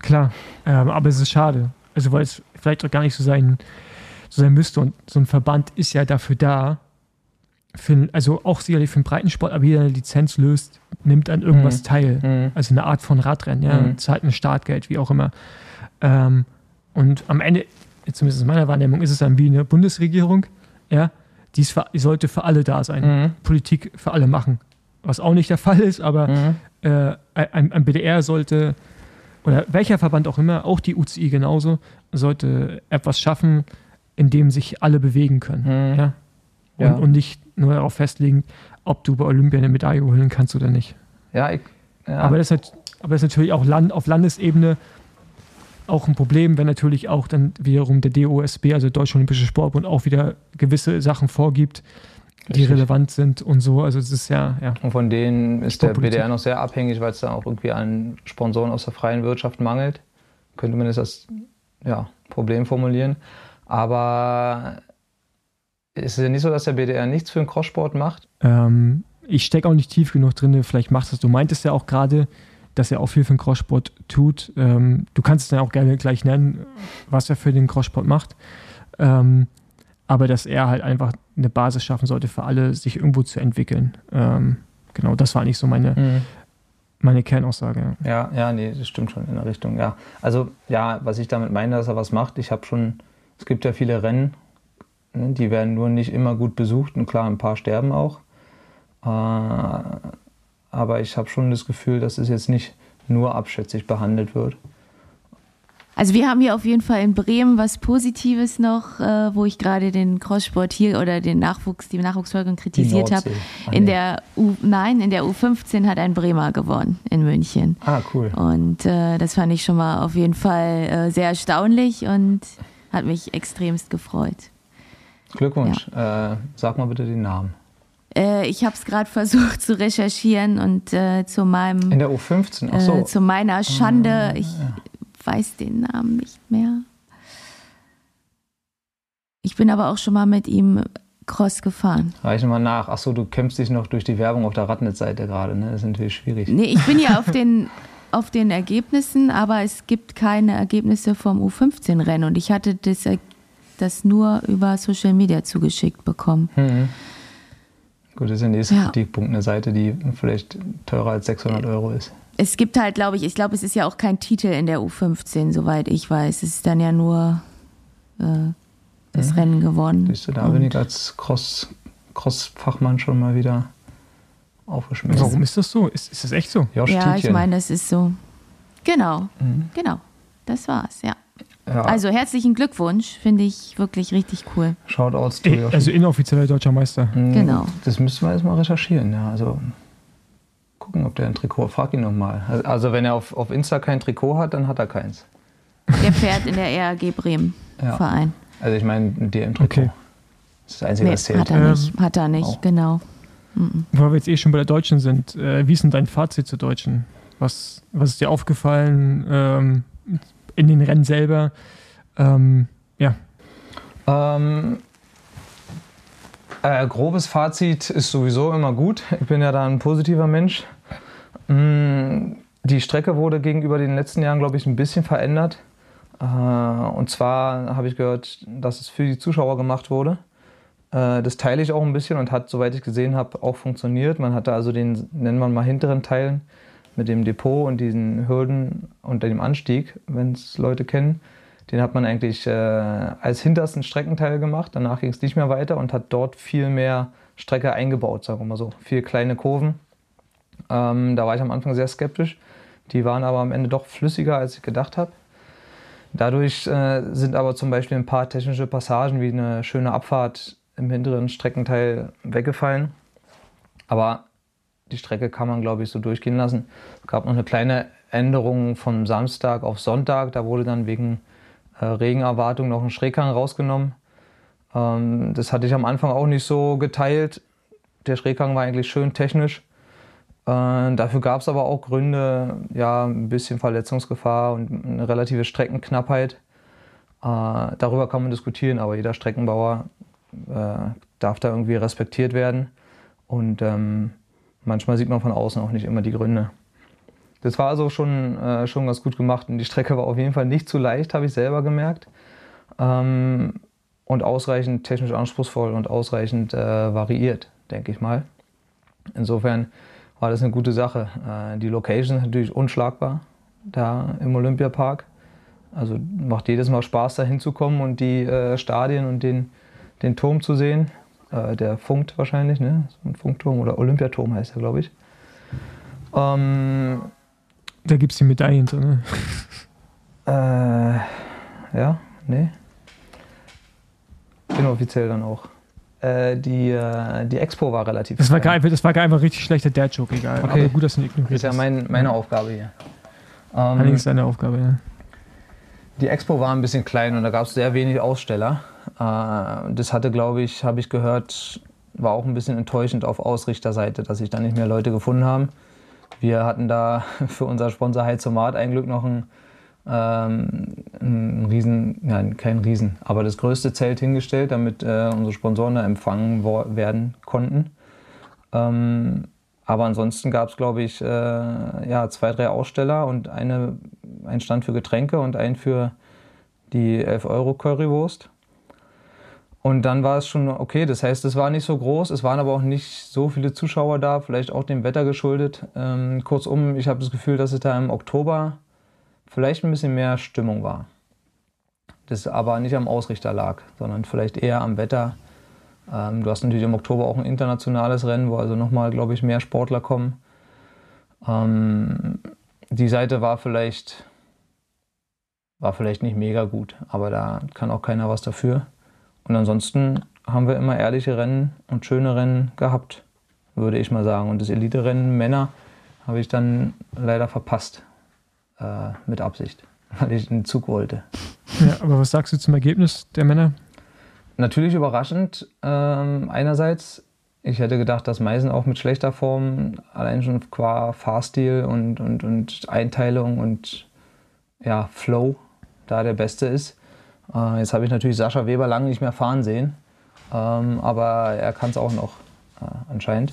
Klar, ähm, aber es ist schade. Also weil es vielleicht auch gar nicht so sein, so sein müsste. Und so ein Verband ist ja dafür da, für, also auch sicherlich für den Breitensport, aber jeder eine Lizenz löst, nimmt an irgendwas mhm. teil. Mhm. Also eine Art von Radrennen, ja, mhm. zahlt ein Startgeld, wie auch immer. Ähm, und am Ende, zumindest in meiner Wahrnehmung, ist es dann wie eine Bundesregierung, ja, die, für, die sollte für alle da sein. Mhm. Politik für alle machen. Was auch nicht der Fall ist, aber mhm. äh, ein, ein BDR sollte, oder welcher Verband auch immer, auch die UCI genauso, sollte etwas schaffen, in dem sich alle bewegen können. Mhm. Ja? Und, ja. und nicht nur darauf festlegen, ob du bei Olympia eine Medaille holen kannst oder nicht. Ja, ich, ja. Aber, das ist, aber das ist natürlich auch Land, auf Landesebene auch ein Problem, wenn natürlich auch dann wiederum der DOSB, also Deutsche Olympische Sportbund, auch wieder gewisse Sachen vorgibt, die Richtig. relevant sind und so. Also es ist ja, ja. Und von denen ist der BDR noch sehr abhängig, weil es da auch irgendwie an Sponsoren aus der freien Wirtschaft mangelt. Könnte man das als ja, Problem formulieren. Aber ist es ja nicht so, dass der BDR nichts für den Crosssport macht? Ähm, ich stecke auch nicht tief genug drin, vielleicht machst du es. Du meintest ja auch gerade, dass er auch viel für den Crosssport tut. Ähm, du kannst es dann auch gerne gleich nennen, was er für den Crosssport macht. Ähm, aber dass er halt einfach eine Basis schaffen sollte für alle, sich irgendwo zu entwickeln. Ähm, genau, das war eigentlich so meine, mhm. meine Kernaussage. Ja. ja, ja, nee, das stimmt schon in der Richtung, ja. Also, ja, was ich damit meine, dass er was macht, ich habe schon, es gibt ja viele Rennen, ne, die werden nur nicht immer gut besucht und klar, ein paar sterben auch. Äh, aber ich habe schon das Gefühl, dass es jetzt nicht nur abschätzig behandelt wird. Also wir haben hier auf jeden Fall in Bremen was Positives noch, äh, wo ich gerade den Crosssport hier oder den Nachwuchs, die Nachwuchsfolgung kritisiert habe. Ah, in nee. der U, nein, in der U15 hat ein Bremer gewonnen in München. Ah, cool. Und äh, das fand ich schon mal auf jeden Fall äh, sehr erstaunlich und hat mich extremst gefreut. Glückwunsch. Ja. Äh, sag mal bitte den Namen. Äh, ich habe es gerade versucht zu recherchieren und äh, zu meinem. In der U15, ach so. Äh, zu meiner Schande, ah, ich weiß den Namen nicht mehr. Ich bin aber auch schon mal mit ihm Cross gefahren. Reiche mal nach. Ach so, du kämpfst dich noch durch die Werbung auf der Radnetzseite gerade, ne? Das ist natürlich schwierig. Nee, ich bin ja auf den, auf den Ergebnissen, aber es gibt keine Ergebnisse vom U15-Rennen und ich hatte das, das nur über Social Media zugeschickt bekommen. Mhm. Gut, das ist der nächste ja. Kritikpunkt, eine Seite, die vielleicht teurer als 600 Euro ist. Es gibt halt, glaube ich, ich glaube, es ist ja auch kein Titel in der U15, soweit ich weiß. Es ist dann ja nur äh, das ja. Rennen gewonnen. Siehst du, da bin ich als Cross, Cross-Fachmann schon mal wieder aufgeschmissen. Warum ist das so? Ist, ist das echt so? Josh ja, Tietjen. ich meine, das ist so. Genau, mhm. genau. Das war's, ja. Ja. Also herzlichen Glückwunsch, finde ich wirklich richtig cool. Shoutouts zu Joshi. Also inoffizieller deutscher Meister. Mhm, genau. Das müssen wir jetzt mal recherchieren, ja. Also gucken, ob der ein Trikot hat. Frag ihn nochmal. Also wenn er auf, auf Insta kein Trikot hat, dann hat er keins. Der fährt in der RAG Bremen ja. Verein. Also ich meine, der im Trikot. Okay. Das ist das Einzige, nee, was zählt. Hat er nicht, ähm, hat er nicht, oh. genau. Mhm. Weil wir jetzt eh schon bei der Deutschen sind, äh, wie ist denn dein Fazit zur Deutschen? Was, was ist dir aufgefallen? Ähm, in den Rennen selber. Ähm, ja. Ähm, äh, grobes Fazit ist sowieso immer gut. Ich bin ja da ein positiver Mensch. Mm, die Strecke wurde gegenüber den letzten Jahren, glaube ich, ein bisschen verändert. Äh, und zwar habe ich gehört, dass es für die Zuschauer gemacht wurde. Äh, das teile ich auch ein bisschen und hat, soweit ich gesehen habe, auch funktioniert. Man hatte also den, nennen wir mal, hinteren Teilen mit dem Depot und diesen Hürden und dem Anstieg, wenn es Leute kennen. Den hat man eigentlich äh, als hintersten Streckenteil gemacht. Danach ging es nicht mehr weiter und hat dort viel mehr Strecke eingebaut, sagen wir mal so. Vier kleine Kurven. Ähm, da war ich am Anfang sehr skeptisch. Die waren aber am Ende doch flüssiger, als ich gedacht habe. Dadurch äh, sind aber zum Beispiel ein paar technische Passagen wie eine schöne Abfahrt im hinteren Streckenteil weggefallen. Aber die Strecke kann man, glaube ich, so durchgehen lassen. Es gab noch eine kleine Änderung von Samstag auf Sonntag. Da wurde dann wegen äh, Regenerwartung noch ein Schräghang rausgenommen. Ähm, das hatte ich am Anfang auch nicht so geteilt. Der Schräghang war eigentlich schön technisch. Äh, dafür gab es aber auch Gründe, ja, ein bisschen Verletzungsgefahr und eine relative Streckenknappheit. Äh, darüber kann man diskutieren, aber jeder Streckenbauer äh, darf da irgendwie respektiert werden. Und ähm, manchmal sieht man von außen auch nicht immer die Gründe. Das war also schon, äh, schon ganz gut gemacht und die Strecke war auf jeden Fall nicht zu leicht, habe ich selber gemerkt. Ähm, und ausreichend technisch anspruchsvoll und ausreichend äh, variiert, denke ich mal. Insofern war das eine gute Sache. Äh, die Location ist natürlich unschlagbar da im Olympiapark. Also macht jedes Mal Spaß, da hinzukommen und die äh, Stadien und den, den Turm zu sehen. Äh, der funkt wahrscheinlich, ne? So ein Funkturm oder Olympiaturm heißt er, glaube ich. Ähm, da gibt es die Medaillen drin. Ne? Äh, ja, nee. Inoffiziell dann auch. Äh, die, äh, die Expo war relativ. Das war, geil, das war einfach richtig schlechter Dad-Joke, egal. Okay. Aber gut, dass du ihn ignorierst. Das ist ja mein, meine Aufgabe hier. Ähm, Allerdings deine Aufgabe, ja. Die Expo war ein bisschen klein und da gab es sehr wenig Aussteller. Äh, das hatte, glaube ich, habe ich gehört, war auch ein bisschen enttäuschend auf Ausrichterseite, dass sich da nicht mehr Leute gefunden haben. Wir hatten da für unser Sponsor Heizomat ein Glück noch ein ähm, ein Riesen, nein, kein Riesen, aber das größte Zelt hingestellt, damit äh, unsere Sponsoren da empfangen werden konnten. Ähm, aber ansonsten gab es, glaube ich, äh, ja, zwei, drei Aussteller und eine, ein Stand für Getränke und einen für die 11 Euro Currywurst. Und dann war es schon okay, das heißt, es war nicht so groß, es waren aber auch nicht so viele Zuschauer da, vielleicht auch dem Wetter geschuldet. Ähm, kurzum, ich habe das Gefühl, dass es da im Oktober vielleicht ein bisschen mehr Stimmung war. Das aber nicht am Ausrichter lag, sondern vielleicht eher am Wetter. Ähm, du hast natürlich im Oktober auch ein internationales Rennen, wo also nochmal, glaube ich, mehr Sportler kommen. Ähm, die Seite war vielleicht, war vielleicht nicht mega gut, aber da kann auch keiner was dafür. Und ansonsten haben wir immer ehrliche Rennen und schöne Rennen gehabt, würde ich mal sagen. Und das Elite-Rennen Männer habe ich dann leider verpasst, äh, mit Absicht, weil ich einen Zug wollte. Ja, aber was sagst du zum Ergebnis der Männer? Natürlich überraschend. Ähm, einerseits, ich hätte gedacht, dass Meisen auch mit schlechter Form, allein schon qua Fahrstil und, und, und Einteilung und ja, Flow, da der Beste ist. Äh, jetzt habe ich natürlich Sascha Weber lange nicht mehr fahren sehen, ähm, aber er kann es auch noch äh, anscheinend.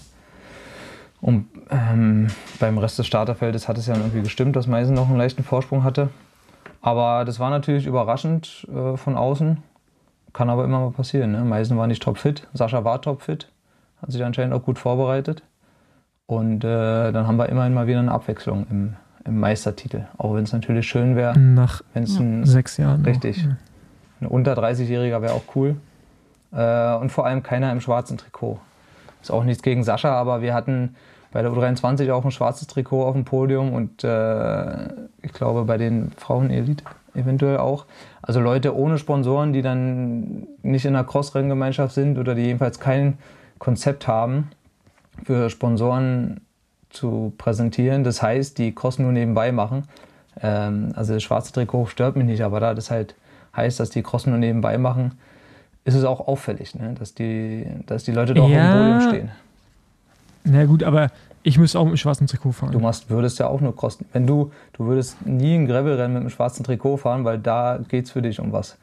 Und ähm, beim Rest des Starterfeldes hat es ja irgendwie gestimmt, dass Meisen noch einen leichten Vorsprung hatte. Aber das war natürlich überraschend äh, von außen. Kann aber immer mal passieren. Ne? Meisen war nicht topfit, Sascha war topfit, hat sich anscheinend auch gut vorbereitet. Und äh, dann haben wir immerhin mal wieder eine Abwechslung im, im Meistertitel. Auch wenn es natürlich schön wäre. Nach ja. sechs Jahren. Richtig. Auch. Ein unter 30-Jähriger wäre auch cool. Äh, und vor allem keiner im schwarzen Trikot. Ist auch nichts gegen Sascha, aber wir hatten bei der U23 auch ein schwarzes Trikot auf dem Podium und äh, ich glaube bei den Frauen-Elite eventuell auch. Also Leute ohne Sponsoren, die dann nicht in einer Cross-Renngemeinschaft sind oder die jedenfalls kein Konzept haben für Sponsoren zu präsentieren. Das heißt, die Cross nur nebenbei machen. Ähm, also das schwarze Trikot stört mich nicht, aber da das halt heißt, dass die Cross nur nebenbei machen, ist es auch auffällig, ne? dass, die, dass die Leute doch ja. auf dem Podium stehen. Na gut, aber ich müsste auch mit dem schwarzen Trikot fahren. Du machst, würdest ja auch nur kosten. Wenn du, du würdest nie ein Gravelrennen mit einem schwarzen Trikot fahren, weil da geht es für dich um was.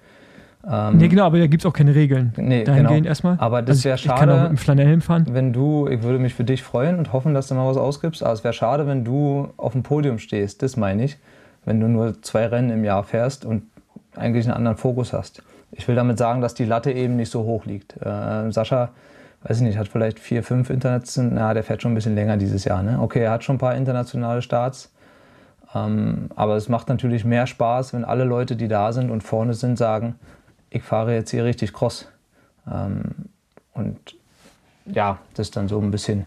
Ähm, nee, genau, aber da gibt es auch keine Regeln. Nee, Dahingehend genau. erstmal. Aber das wäre schade. Ich kann auch mit einem Flanellhelm fahren. Wenn du, ich würde mich für dich freuen und hoffen, dass du mal was ausgibst, aber es wäre schade, wenn du auf dem Podium stehst, das meine ich. Wenn du nur zwei Rennen im Jahr fährst und eigentlich einen anderen Fokus hast. Ich will damit sagen, dass die Latte eben nicht so hoch liegt. Äh, Sascha weiß ich nicht, hat vielleicht vier, fünf internationale, na, der fährt schon ein bisschen länger dieses Jahr. Ne? Okay, er hat schon ein paar internationale Starts. Ähm, aber es macht natürlich mehr Spaß, wenn alle Leute, die da sind und vorne sind, sagen, ich fahre jetzt hier richtig Cross. Ähm, und ja, das ist dann so ein bisschen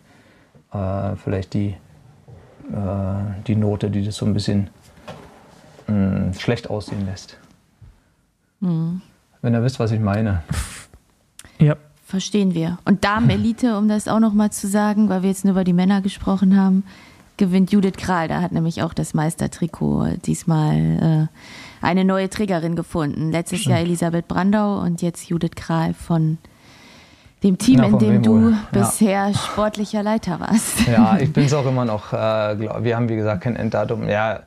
äh, vielleicht die, äh, die Note, die das so ein bisschen mh, hm, schlecht aussehen lässt. Mhm. Wenn ihr wisst, was ich meine. Ja. Verstehen wir. Und Damenelite, um das auch nochmal zu sagen, weil wir jetzt nur über die Männer gesprochen haben, gewinnt Judith Kral. Da hat nämlich auch das Meistertrikot diesmal äh, eine neue Trägerin gefunden. Letztes Jahr Elisabeth Brandau und jetzt Judith Kral von dem Team, ja, in dem du wohl. bisher ja. sportlicher Leiter warst. Ja, ich bin es auch immer noch. Äh, glaub, wir haben, wie gesagt, kein Enddatum. Ja,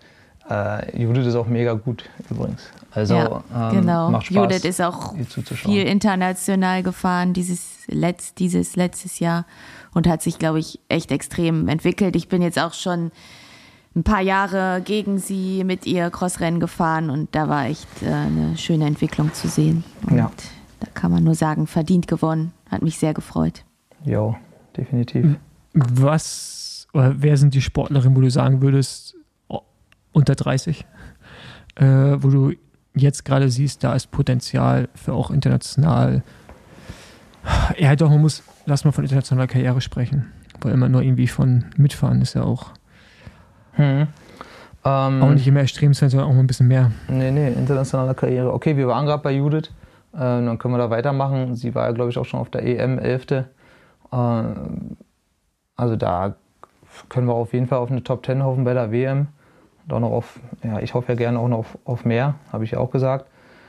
äh, Judith ist auch mega gut übrigens. Also ja, ähm, genau. macht Spaß, Judith ist auch viel international gefahren dieses, Letz-, dieses letztes Jahr und hat sich, glaube ich, echt extrem entwickelt. Ich bin jetzt auch schon ein paar Jahre gegen sie mit ihr Crossrennen gefahren und da war echt äh, eine schöne Entwicklung zu sehen. Und ja. da kann man nur sagen, verdient gewonnen. Hat mich sehr gefreut. Ja, definitiv. Was oder wer sind die Sportlerinnen, wo du sagen würdest, unter 30, äh, wo du jetzt gerade siehst, da ist Potenzial für auch international. Ja, doch, man muss, lass mal von internationaler Karriere sprechen. Weil immer nur irgendwie von mitfahren ist ja auch. Hm. Ähm, auch nicht immer sein, sondern auch mal ein bisschen mehr. Nee, nee, internationale Karriere. Okay, wir waren gerade bei Judith. Äh, dann können wir da weitermachen. Sie war ja, glaube ich, auch schon auf der EM 11. Äh, also da können wir auf jeden Fall auf eine Top 10 hoffen bei der WM. Und auch noch auf, ja, ich hoffe ja gerne auch noch auf, auf mehr, habe ich ja auch gesagt.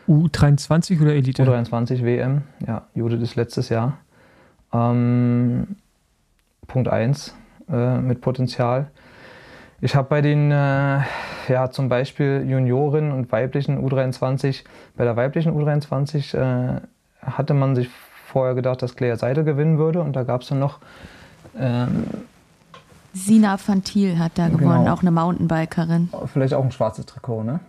U23 oder Elite? U23 WM, ja, Judith ist letztes Jahr. Ähm, Punkt 1 äh, mit Potenzial. Ich habe bei den, äh, ja, zum Beispiel Junioren und weiblichen U23, bei der weiblichen U23 äh, hatte man sich vorher gedacht, dass Claire Seidel gewinnen würde und da gab es dann noch ähm, Sina Fantil hat da gewonnen, genau. auch eine Mountainbikerin. Vielleicht auch ein schwarzes Trikot, ne?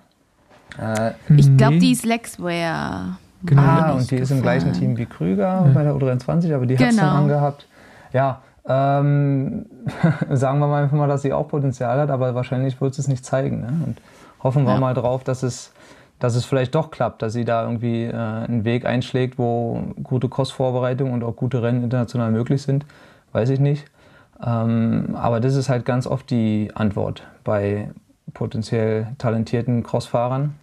Äh, ich glaube, nee. die ist Lexware. Genau. Ah, und die ist im gleichen Team wie Krüger ja. bei der U23, aber die genau. hat es dann angehabt. Ja, ähm, sagen wir mal einfach mal, dass sie auch Potenzial hat, aber wahrscheinlich wird es nicht zeigen. Ne? Und hoffen wir ja. mal drauf, dass es, dass es vielleicht doch klappt, dass sie da irgendwie äh, einen Weg einschlägt, wo gute Kostvorbereitung und auch gute Rennen international möglich sind. Weiß ich nicht. Ähm, aber das ist halt ganz oft die Antwort bei potenziell talentierten Crossfahrern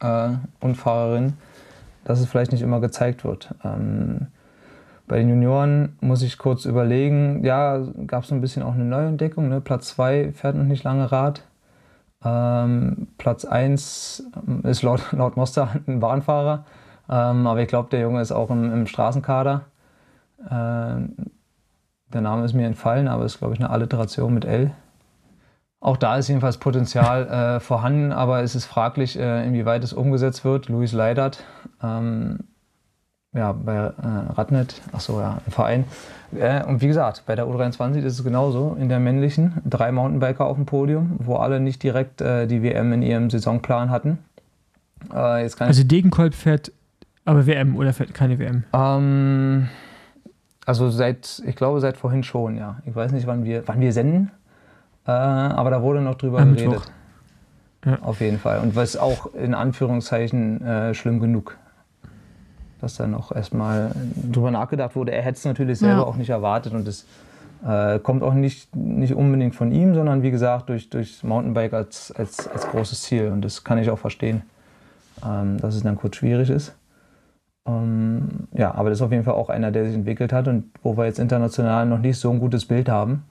äh, und Fahrerinnen, dass es vielleicht nicht immer gezeigt wird. Ähm, bei den Junioren muss ich kurz überlegen, ja, gab es ein bisschen auch eine Neuentdeckung. Ne? Platz 2 fährt noch nicht lange Rad. Ähm, Platz 1 ist laut, laut Moster ein Bahnfahrer. Ähm, aber ich glaube, der Junge ist auch im, im Straßenkader. Der Name ist mir entfallen, aber ist, glaube ich, eine Alliteration mit L. Auch da ist jedenfalls Potenzial äh, vorhanden, aber es ist fraglich, äh, inwieweit es umgesetzt wird. Luis Leidert, ähm, ja, bei äh, Radnet, achso, ja, im Verein. Äh, und wie gesagt, bei der U23 ist es genauso. In der männlichen drei Mountainbiker auf dem Podium, wo alle nicht direkt äh, die WM in ihrem Saisonplan hatten. Äh, also Degenkolb fährt aber WM oder fährt keine WM? Ähm, also seit, ich glaube seit vorhin schon, ja. Ich weiß nicht, wann wir, wann wir senden, äh, aber da wurde noch drüber Am geredet. Ja. Auf jeden Fall. Und was auch in Anführungszeichen äh, schlimm genug, dass da noch erstmal drüber nachgedacht wurde. Er hätte es natürlich selber ja. auch nicht erwartet und es äh, kommt auch nicht, nicht unbedingt von ihm, sondern wie gesagt durch, durch Mountainbike als, als, als großes Ziel. Und das kann ich auch verstehen, ähm, dass es dann kurz schwierig ist. Ähm, ja, aber das ist auf jeden Fall auch einer, der sich entwickelt hat und wo wir jetzt international noch nicht so ein gutes Bild haben.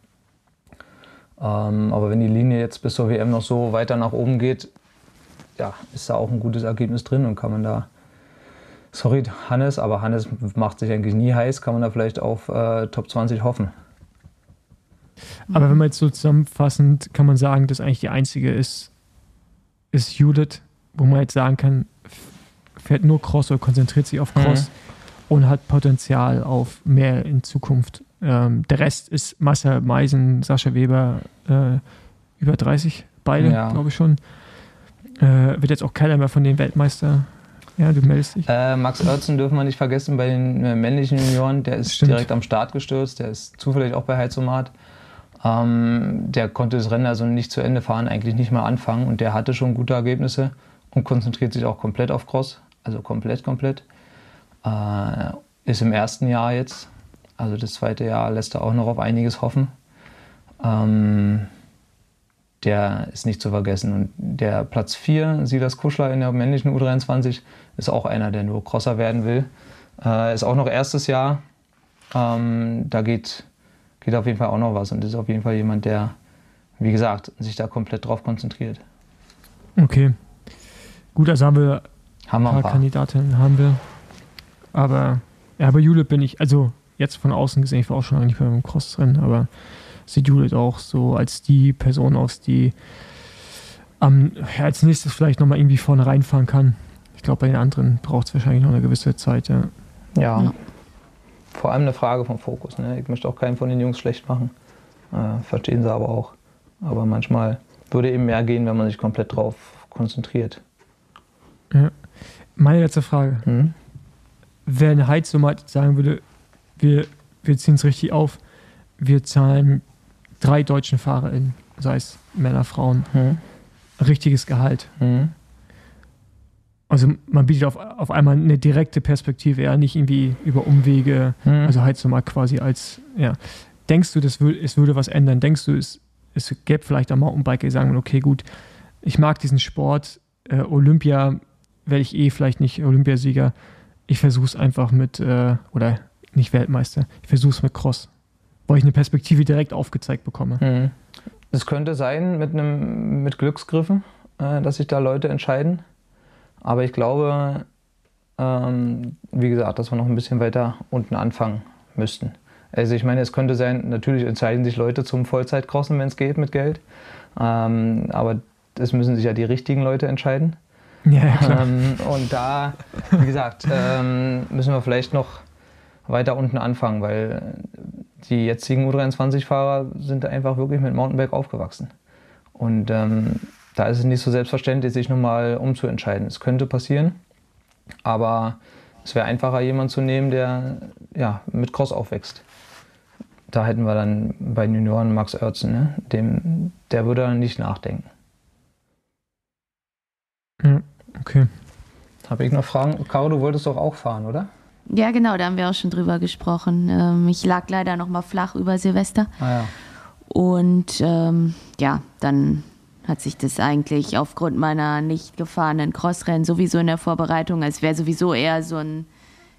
Ähm, aber wenn die Linie jetzt bis zur WM noch so weiter nach oben geht, ja, ist da auch ein gutes Ergebnis drin und kann man da, sorry Hannes, aber Hannes macht sich eigentlich nie heiß, kann man da vielleicht auf äh, Top 20 hoffen. Aber wenn man jetzt so zusammenfassend kann man sagen, dass eigentlich die einzige ist, ist Judith, wo man jetzt sagen kann, fährt nur Cross oder konzentriert sich auf Cross mhm. und hat Potenzial auf mehr in Zukunft. Ähm, der Rest ist Marcel Meisen, Sascha Weber, äh, über 30, beide, ja. glaube ich schon. Äh, wird jetzt auch keiner mehr von den Weltmeister. Ja, du meldest dich. Äh, Max Oertzen dürfen wir nicht vergessen bei den äh, männlichen Junioren. Der ist Stimmt. direkt am Start gestürzt. Der ist zufällig auch bei Heizomat. Ähm, der konnte das Rennen also nicht zu Ende fahren, eigentlich nicht mal anfangen. Und der hatte schon gute Ergebnisse und konzentriert sich auch komplett auf Cross also komplett, komplett. Äh, ist im ersten Jahr jetzt. Also das zweite Jahr lässt er auch noch auf einiges hoffen. Ähm, der ist nicht zu vergessen. Und der Platz 4, Silas Kuschler in der männlichen U23, ist auch einer, der nur Crosser werden will. Äh, ist auch noch erstes Jahr. Ähm, da geht, geht auf jeden Fall auch noch was und ist auf jeden Fall jemand, der, wie gesagt, sich da komplett drauf konzentriert. Okay. Gut, also haben wir haben wir ein paar, paar. Kandidatinnen, haben wir. Aber ja, bei Jule bin ich, also jetzt von außen gesehen, ich war auch schon eigentlich beim Crossrennen, aber sieht Judith auch so als die Person aus, die am, ja, als nächstes vielleicht nochmal irgendwie vorne reinfahren kann. Ich glaube, bei den anderen braucht es wahrscheinlich noch eine gewisse Zeit. Ja. ja. ja. Vor allem eine Frage vom Fokus. Ne? Ich möchte auch keinen von den Jungs schlecht machen. Äh, verstehen sie aber auch. Aber manchmal würde eben mehr gehen, wenn man sich komplett drauf konzentriert. Ja. Meine letzte Frage. Mhm. Wenn Heizsummer sagen würde, wir, wir ziehen es richtig auf, wir zahlen drei deutschen FahrerInnen, sei es Männer, Frauen, hm. richtiges Gehalt. Hm. Also man bietet auf, auf einmal eine direkte Perspektive, ja, nicht irgendwie über Umwege, hm. also so mal quasi als, ja. Denkst du, das würde, es würde was ändern? Denkst du, es, es gäbe vielleicht am Mountainbiker, die sagen, okay, gut, ich mag diesen Sport, äh, Olympia werde ich eh vielleicht nicht Olympiasieger, ich versuche es einfach mit, äh, oder nicht Weltmeister, ich versuche es mit Cross wo ich eine Perspektive direkt aufgezeigt bekomme. Mhm. Es könnte sein mit, einem, mit Glücksgriffen, äh, dass sich da Leute entscheiden. Aber ich glaube, ähm, wie gesagt, dass wir noch ein bisschen weiter unten anfangen müssten. Also ich meine, es könnte sein, natürlich entscheiden sich Leute zum Vollzeitcrossen, wenn es geht mit Geld. Ähm, aber es müssen sich ja die richtigen Leute entscheiden. Ja, ähm, und da, wie gesagt, ähm, müssen wir vielleicht noch weiter unten anfangen, weil die jetzigen U23-Fahrer sind einfach wirklich mit Mountainbike aufgewachsen. Und ähm, da ist es nicht so selbstverständlich, sich nochmal umzuentscheiden. Es könnte passieren, aber es wäre einfacher, jemanden zu nehmen, der ja, mit Cross aufwächst. Da hätten wir dann bei Junioren Max Oertzen, ne? Dem, der würde dann nicht nachdenken. Ja, okay. Habe ich noch Fragen? Caro, du wolltest doch auch fahren, oder? Ja, genau, da haben wir auch schon drüber gesprochen. Ähm, ich lag leider noch mal flach über Silvester. Ah, ja. Und ähm, ja, dann hat sich das eigentlich aufgrund meiner nicht gefahrenen Crossrennen sowieso in der Vorbereitung, als wäre sowieso eher so ein,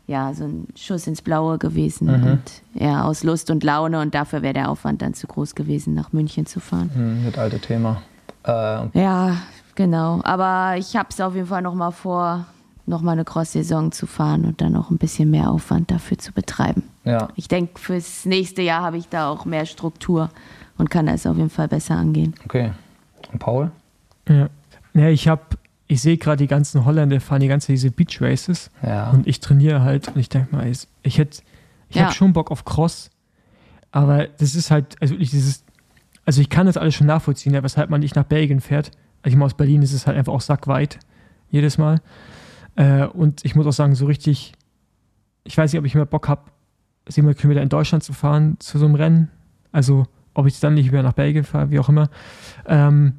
ja, so ein Schuss ins Blaue gewesen mhm. und eher aus Lust und Laune und dafür wäre der Aufwand dann zu groß gewesen, nach München zu fahren. Mhm, das alte Thema. Äh. Ja, genau. Aber ich habe es auf jeden Fall noch mal vor, nochmal eine Cross-Saison zu fahren und dann auch ein bisschen mehr Aufwand dafür zu betreiben. Ja. Ich denke, fürs nächste Jahr habe ich da auch mehr Struktur und kann das auf jeden Fall besser angehen. Okay. Und Paul? Ja, ja ich habe, ich sehe gerade die ganzen Holländer fahren die ganze diese Beach Races ja. und ich trainiere halt und ich denke mal, ich hätte, ich ja. habe schon Bock auf Cross, aber das ist halt, also ich, dieses, also ich kann das alles schon nachvollziehen, ja, weshalb man nicht nach Belgien fährt. Ich meine, aus Berlin ist es halt einfach auch sackweit jedes Mal. Äh, und ich muss auch sagen, so richtig, ich weiß nicht, ob ich mehr Bock habe, 700 Kilometer in Deutschland zu fahren zu so einem Rennen. Also, ob ich dann nicht wieder nach Belgien fahre, wie auch immer. Ähm,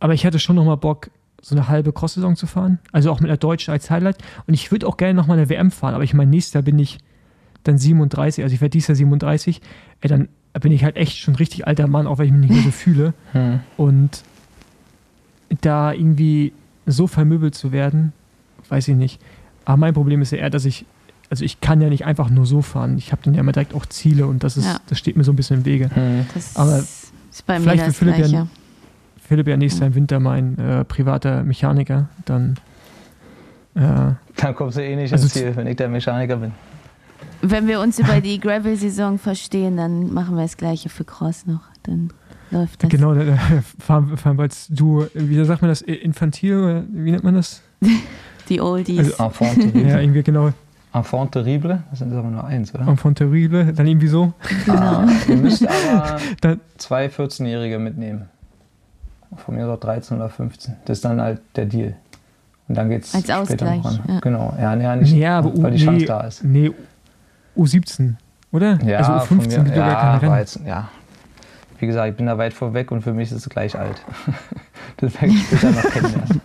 aber ich hätte schon nochmal Bock, so eine halbe Cross-Saison zu fahren. Also auch mit einer Deutschen als Highlight. Und ich würde auch gerne nochmal eine WM fahren. Aber ich meine, nächstes Jahr bin ich dann 37. Also ich werde dieses Jahr 37. Ey, dann bin ich halt echt schon richtig alter Mann, auch wenn ich mich nicht mehr so fühle. Hm. Und da irgendwie so vermöbelt zu werden, weiß ich nicht. Aber mein Problem ist ja eher, dass ich, also ich kann ja nicht einfach nur so fahren. Ich habe dann ja immer direkt auch Ziele und das ist, ja. das steht mir so ein bisschen im Wege. Mhm. Aber ist bei mir vielleicht wird Philipp ja, Philipp ja nächstes Jahr im Winter mein äh, privater Mechaniker, dann äh, dann kommst du eh nicht also ins Ziel, wenn ich der Mechaniker bin. Wenn wir uns über die Gravel-Saison verstehen, dann machen wir das Gleiche für Cross noch. Dann läuft das. Genau, da, fahren, fahren wir als du, wie sagt man das, infantil, wie nennt man das? die Oldies. Also, Enfant terrible. Ja, irgendwie genau. Enfant terrible, das sind aber nur eins, oder? Enfant terrible, dann irgendwie so. Genau. Ah, ihr müsst aber zwei 14-Jährige mitnehmen. Von mir so 13 oder 15. Das ist dann halt der Deal. Und dann geht es später Ausgleich, noch ran. Ja. Genau, ja, nee, nicht, ja, aber weil U, die Chance da ist. Nee, U17, oder? Ja, also U15 mir, gibt ja, keine Rennen. ja, wie gesagt, ich bin da weit vorweg und für mich ist es gleich alt. das werde ich später noch kennenlernen.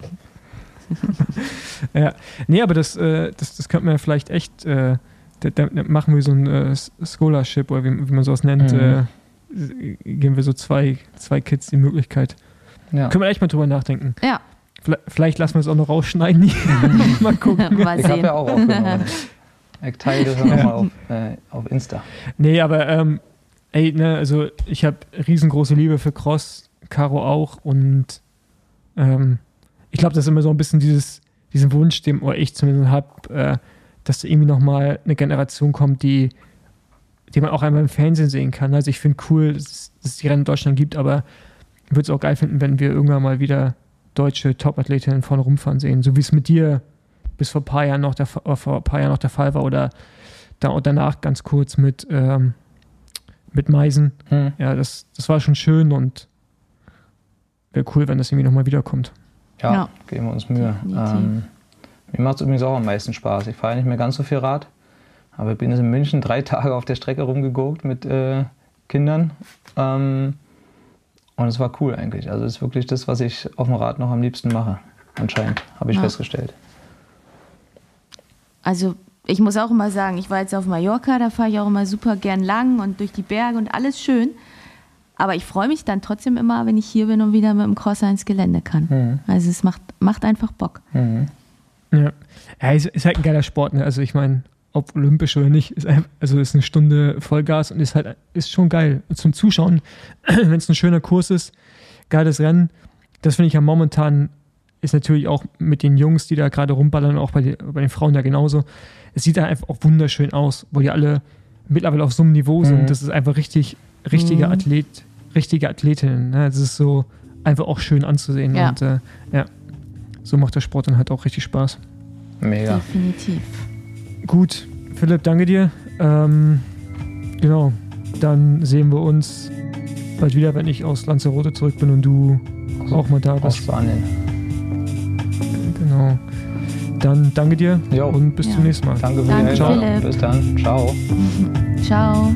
ja, nee, aber das, äh, das, das könnte man ja vielleicht echt äh, da, da machen wir so ein äh, Scholarship oder wie, wie, man sowas nennt. Mhm. Äh, geben wir so zwei, zwei Kids die Möglichkeit. Ja. Können wir echt mal drüber nachdenken. Ja. Vielleicht lassen wir es auch noch rausschneiden. mal gucken. mal ich habe ja auch aufgenommen. Ich teile das nochmal auf, äh, auf Insta. Nee, aber ähm, ey, ne, also ich habe riesengroße Liebe für Cross, Caro auch und ähm, ich glaube, das ist immer so ein bisschen dieses, diesen Wunsch, den oder ich zumindest habe, äh, dass da irgendwie nochmal eine Generation kommt, die, die man auch einmal im Fernsehen sehen kann. Also ich finde cool, dass, dass es die Rennen in Deutschland gibt, aber ich würde es auch geil finden, wenn wir irgendwann mal wieder deutsche Top-Athletinnen vorne rumfahren sehen, so wie es mit dir bis vor ein paar Jahren noch der, äh, vor paar Jahren noch der Fall war oder da danach ganz kurz mit, ähm, mit Meisen. Hm. Ja, das, das war schon schön und wäre cool, wenn das irgendwie nochmal wiederkommt. Ja, ja, geben wir uns Mühe. Ähm, mir macht es übrigens auch am meisten Spaß. Ich fahre nicht mehr ganz so viel Rad, aber ich bin jetzt in München drei Tage auf der Strecke rumgeguckt mit äh, Kindern. Ähm, und es war cool eigentlich. Also es ist wirklich das, was ich auf dem Rad noch am liebsten mache. Anscheinend, habe ich ja. festgestellt. Also ich muss auch immer sagen, ich war jetzt auf Mallorca, da fahre ich auch immer super gern lang und durch die Berge und alles schön. Aber ich freue mich dann trotzdem immer, wenn ich hier bin und wieder mit dem Crosser ins Gelände kann. Mhm. Also es macht, macht einfach Bock. Mhm. Ja, ja ist, ist, halt ein geiler Sport. Ne? Also ich meine, ob olympisch oder nicht, ist einfach, also ist eine Stunde Vollgas und ist halt ist schon geil. Und zum Zuschauen, wenn es ein schöner Kurs ist, geiles Rennen, das finde ich ja momentan ist natürlich auch mit den Jungs, die da gerade rumballern, auch bei, die, bei, den Frauen da genauso. Es sieht einfach auch wunderschön aus, wo die alle mittlerweile auf so einem Niveau sind. Mhm. Das ist einfach richtig, richtige mhm. Athlet, richtige Athletinnen. Ne? Das ist so einfach auch schön anzusehen. Ja. Und äh, ja, so macht der Sport dann halt auch richtig Spaß. Mega. Definitiv. Gut, Philipp, danke dir. Ähm, genau, dann sehen wir uns bald wieder, wenn ich aus Lanzarote zurück bin und du also, auch mal da bist. Spanien. Genau. Dann danke dir jo. und bis ja. zum nächsten Mal. Danke für danke, die Bis dann. Ciao. Ciao.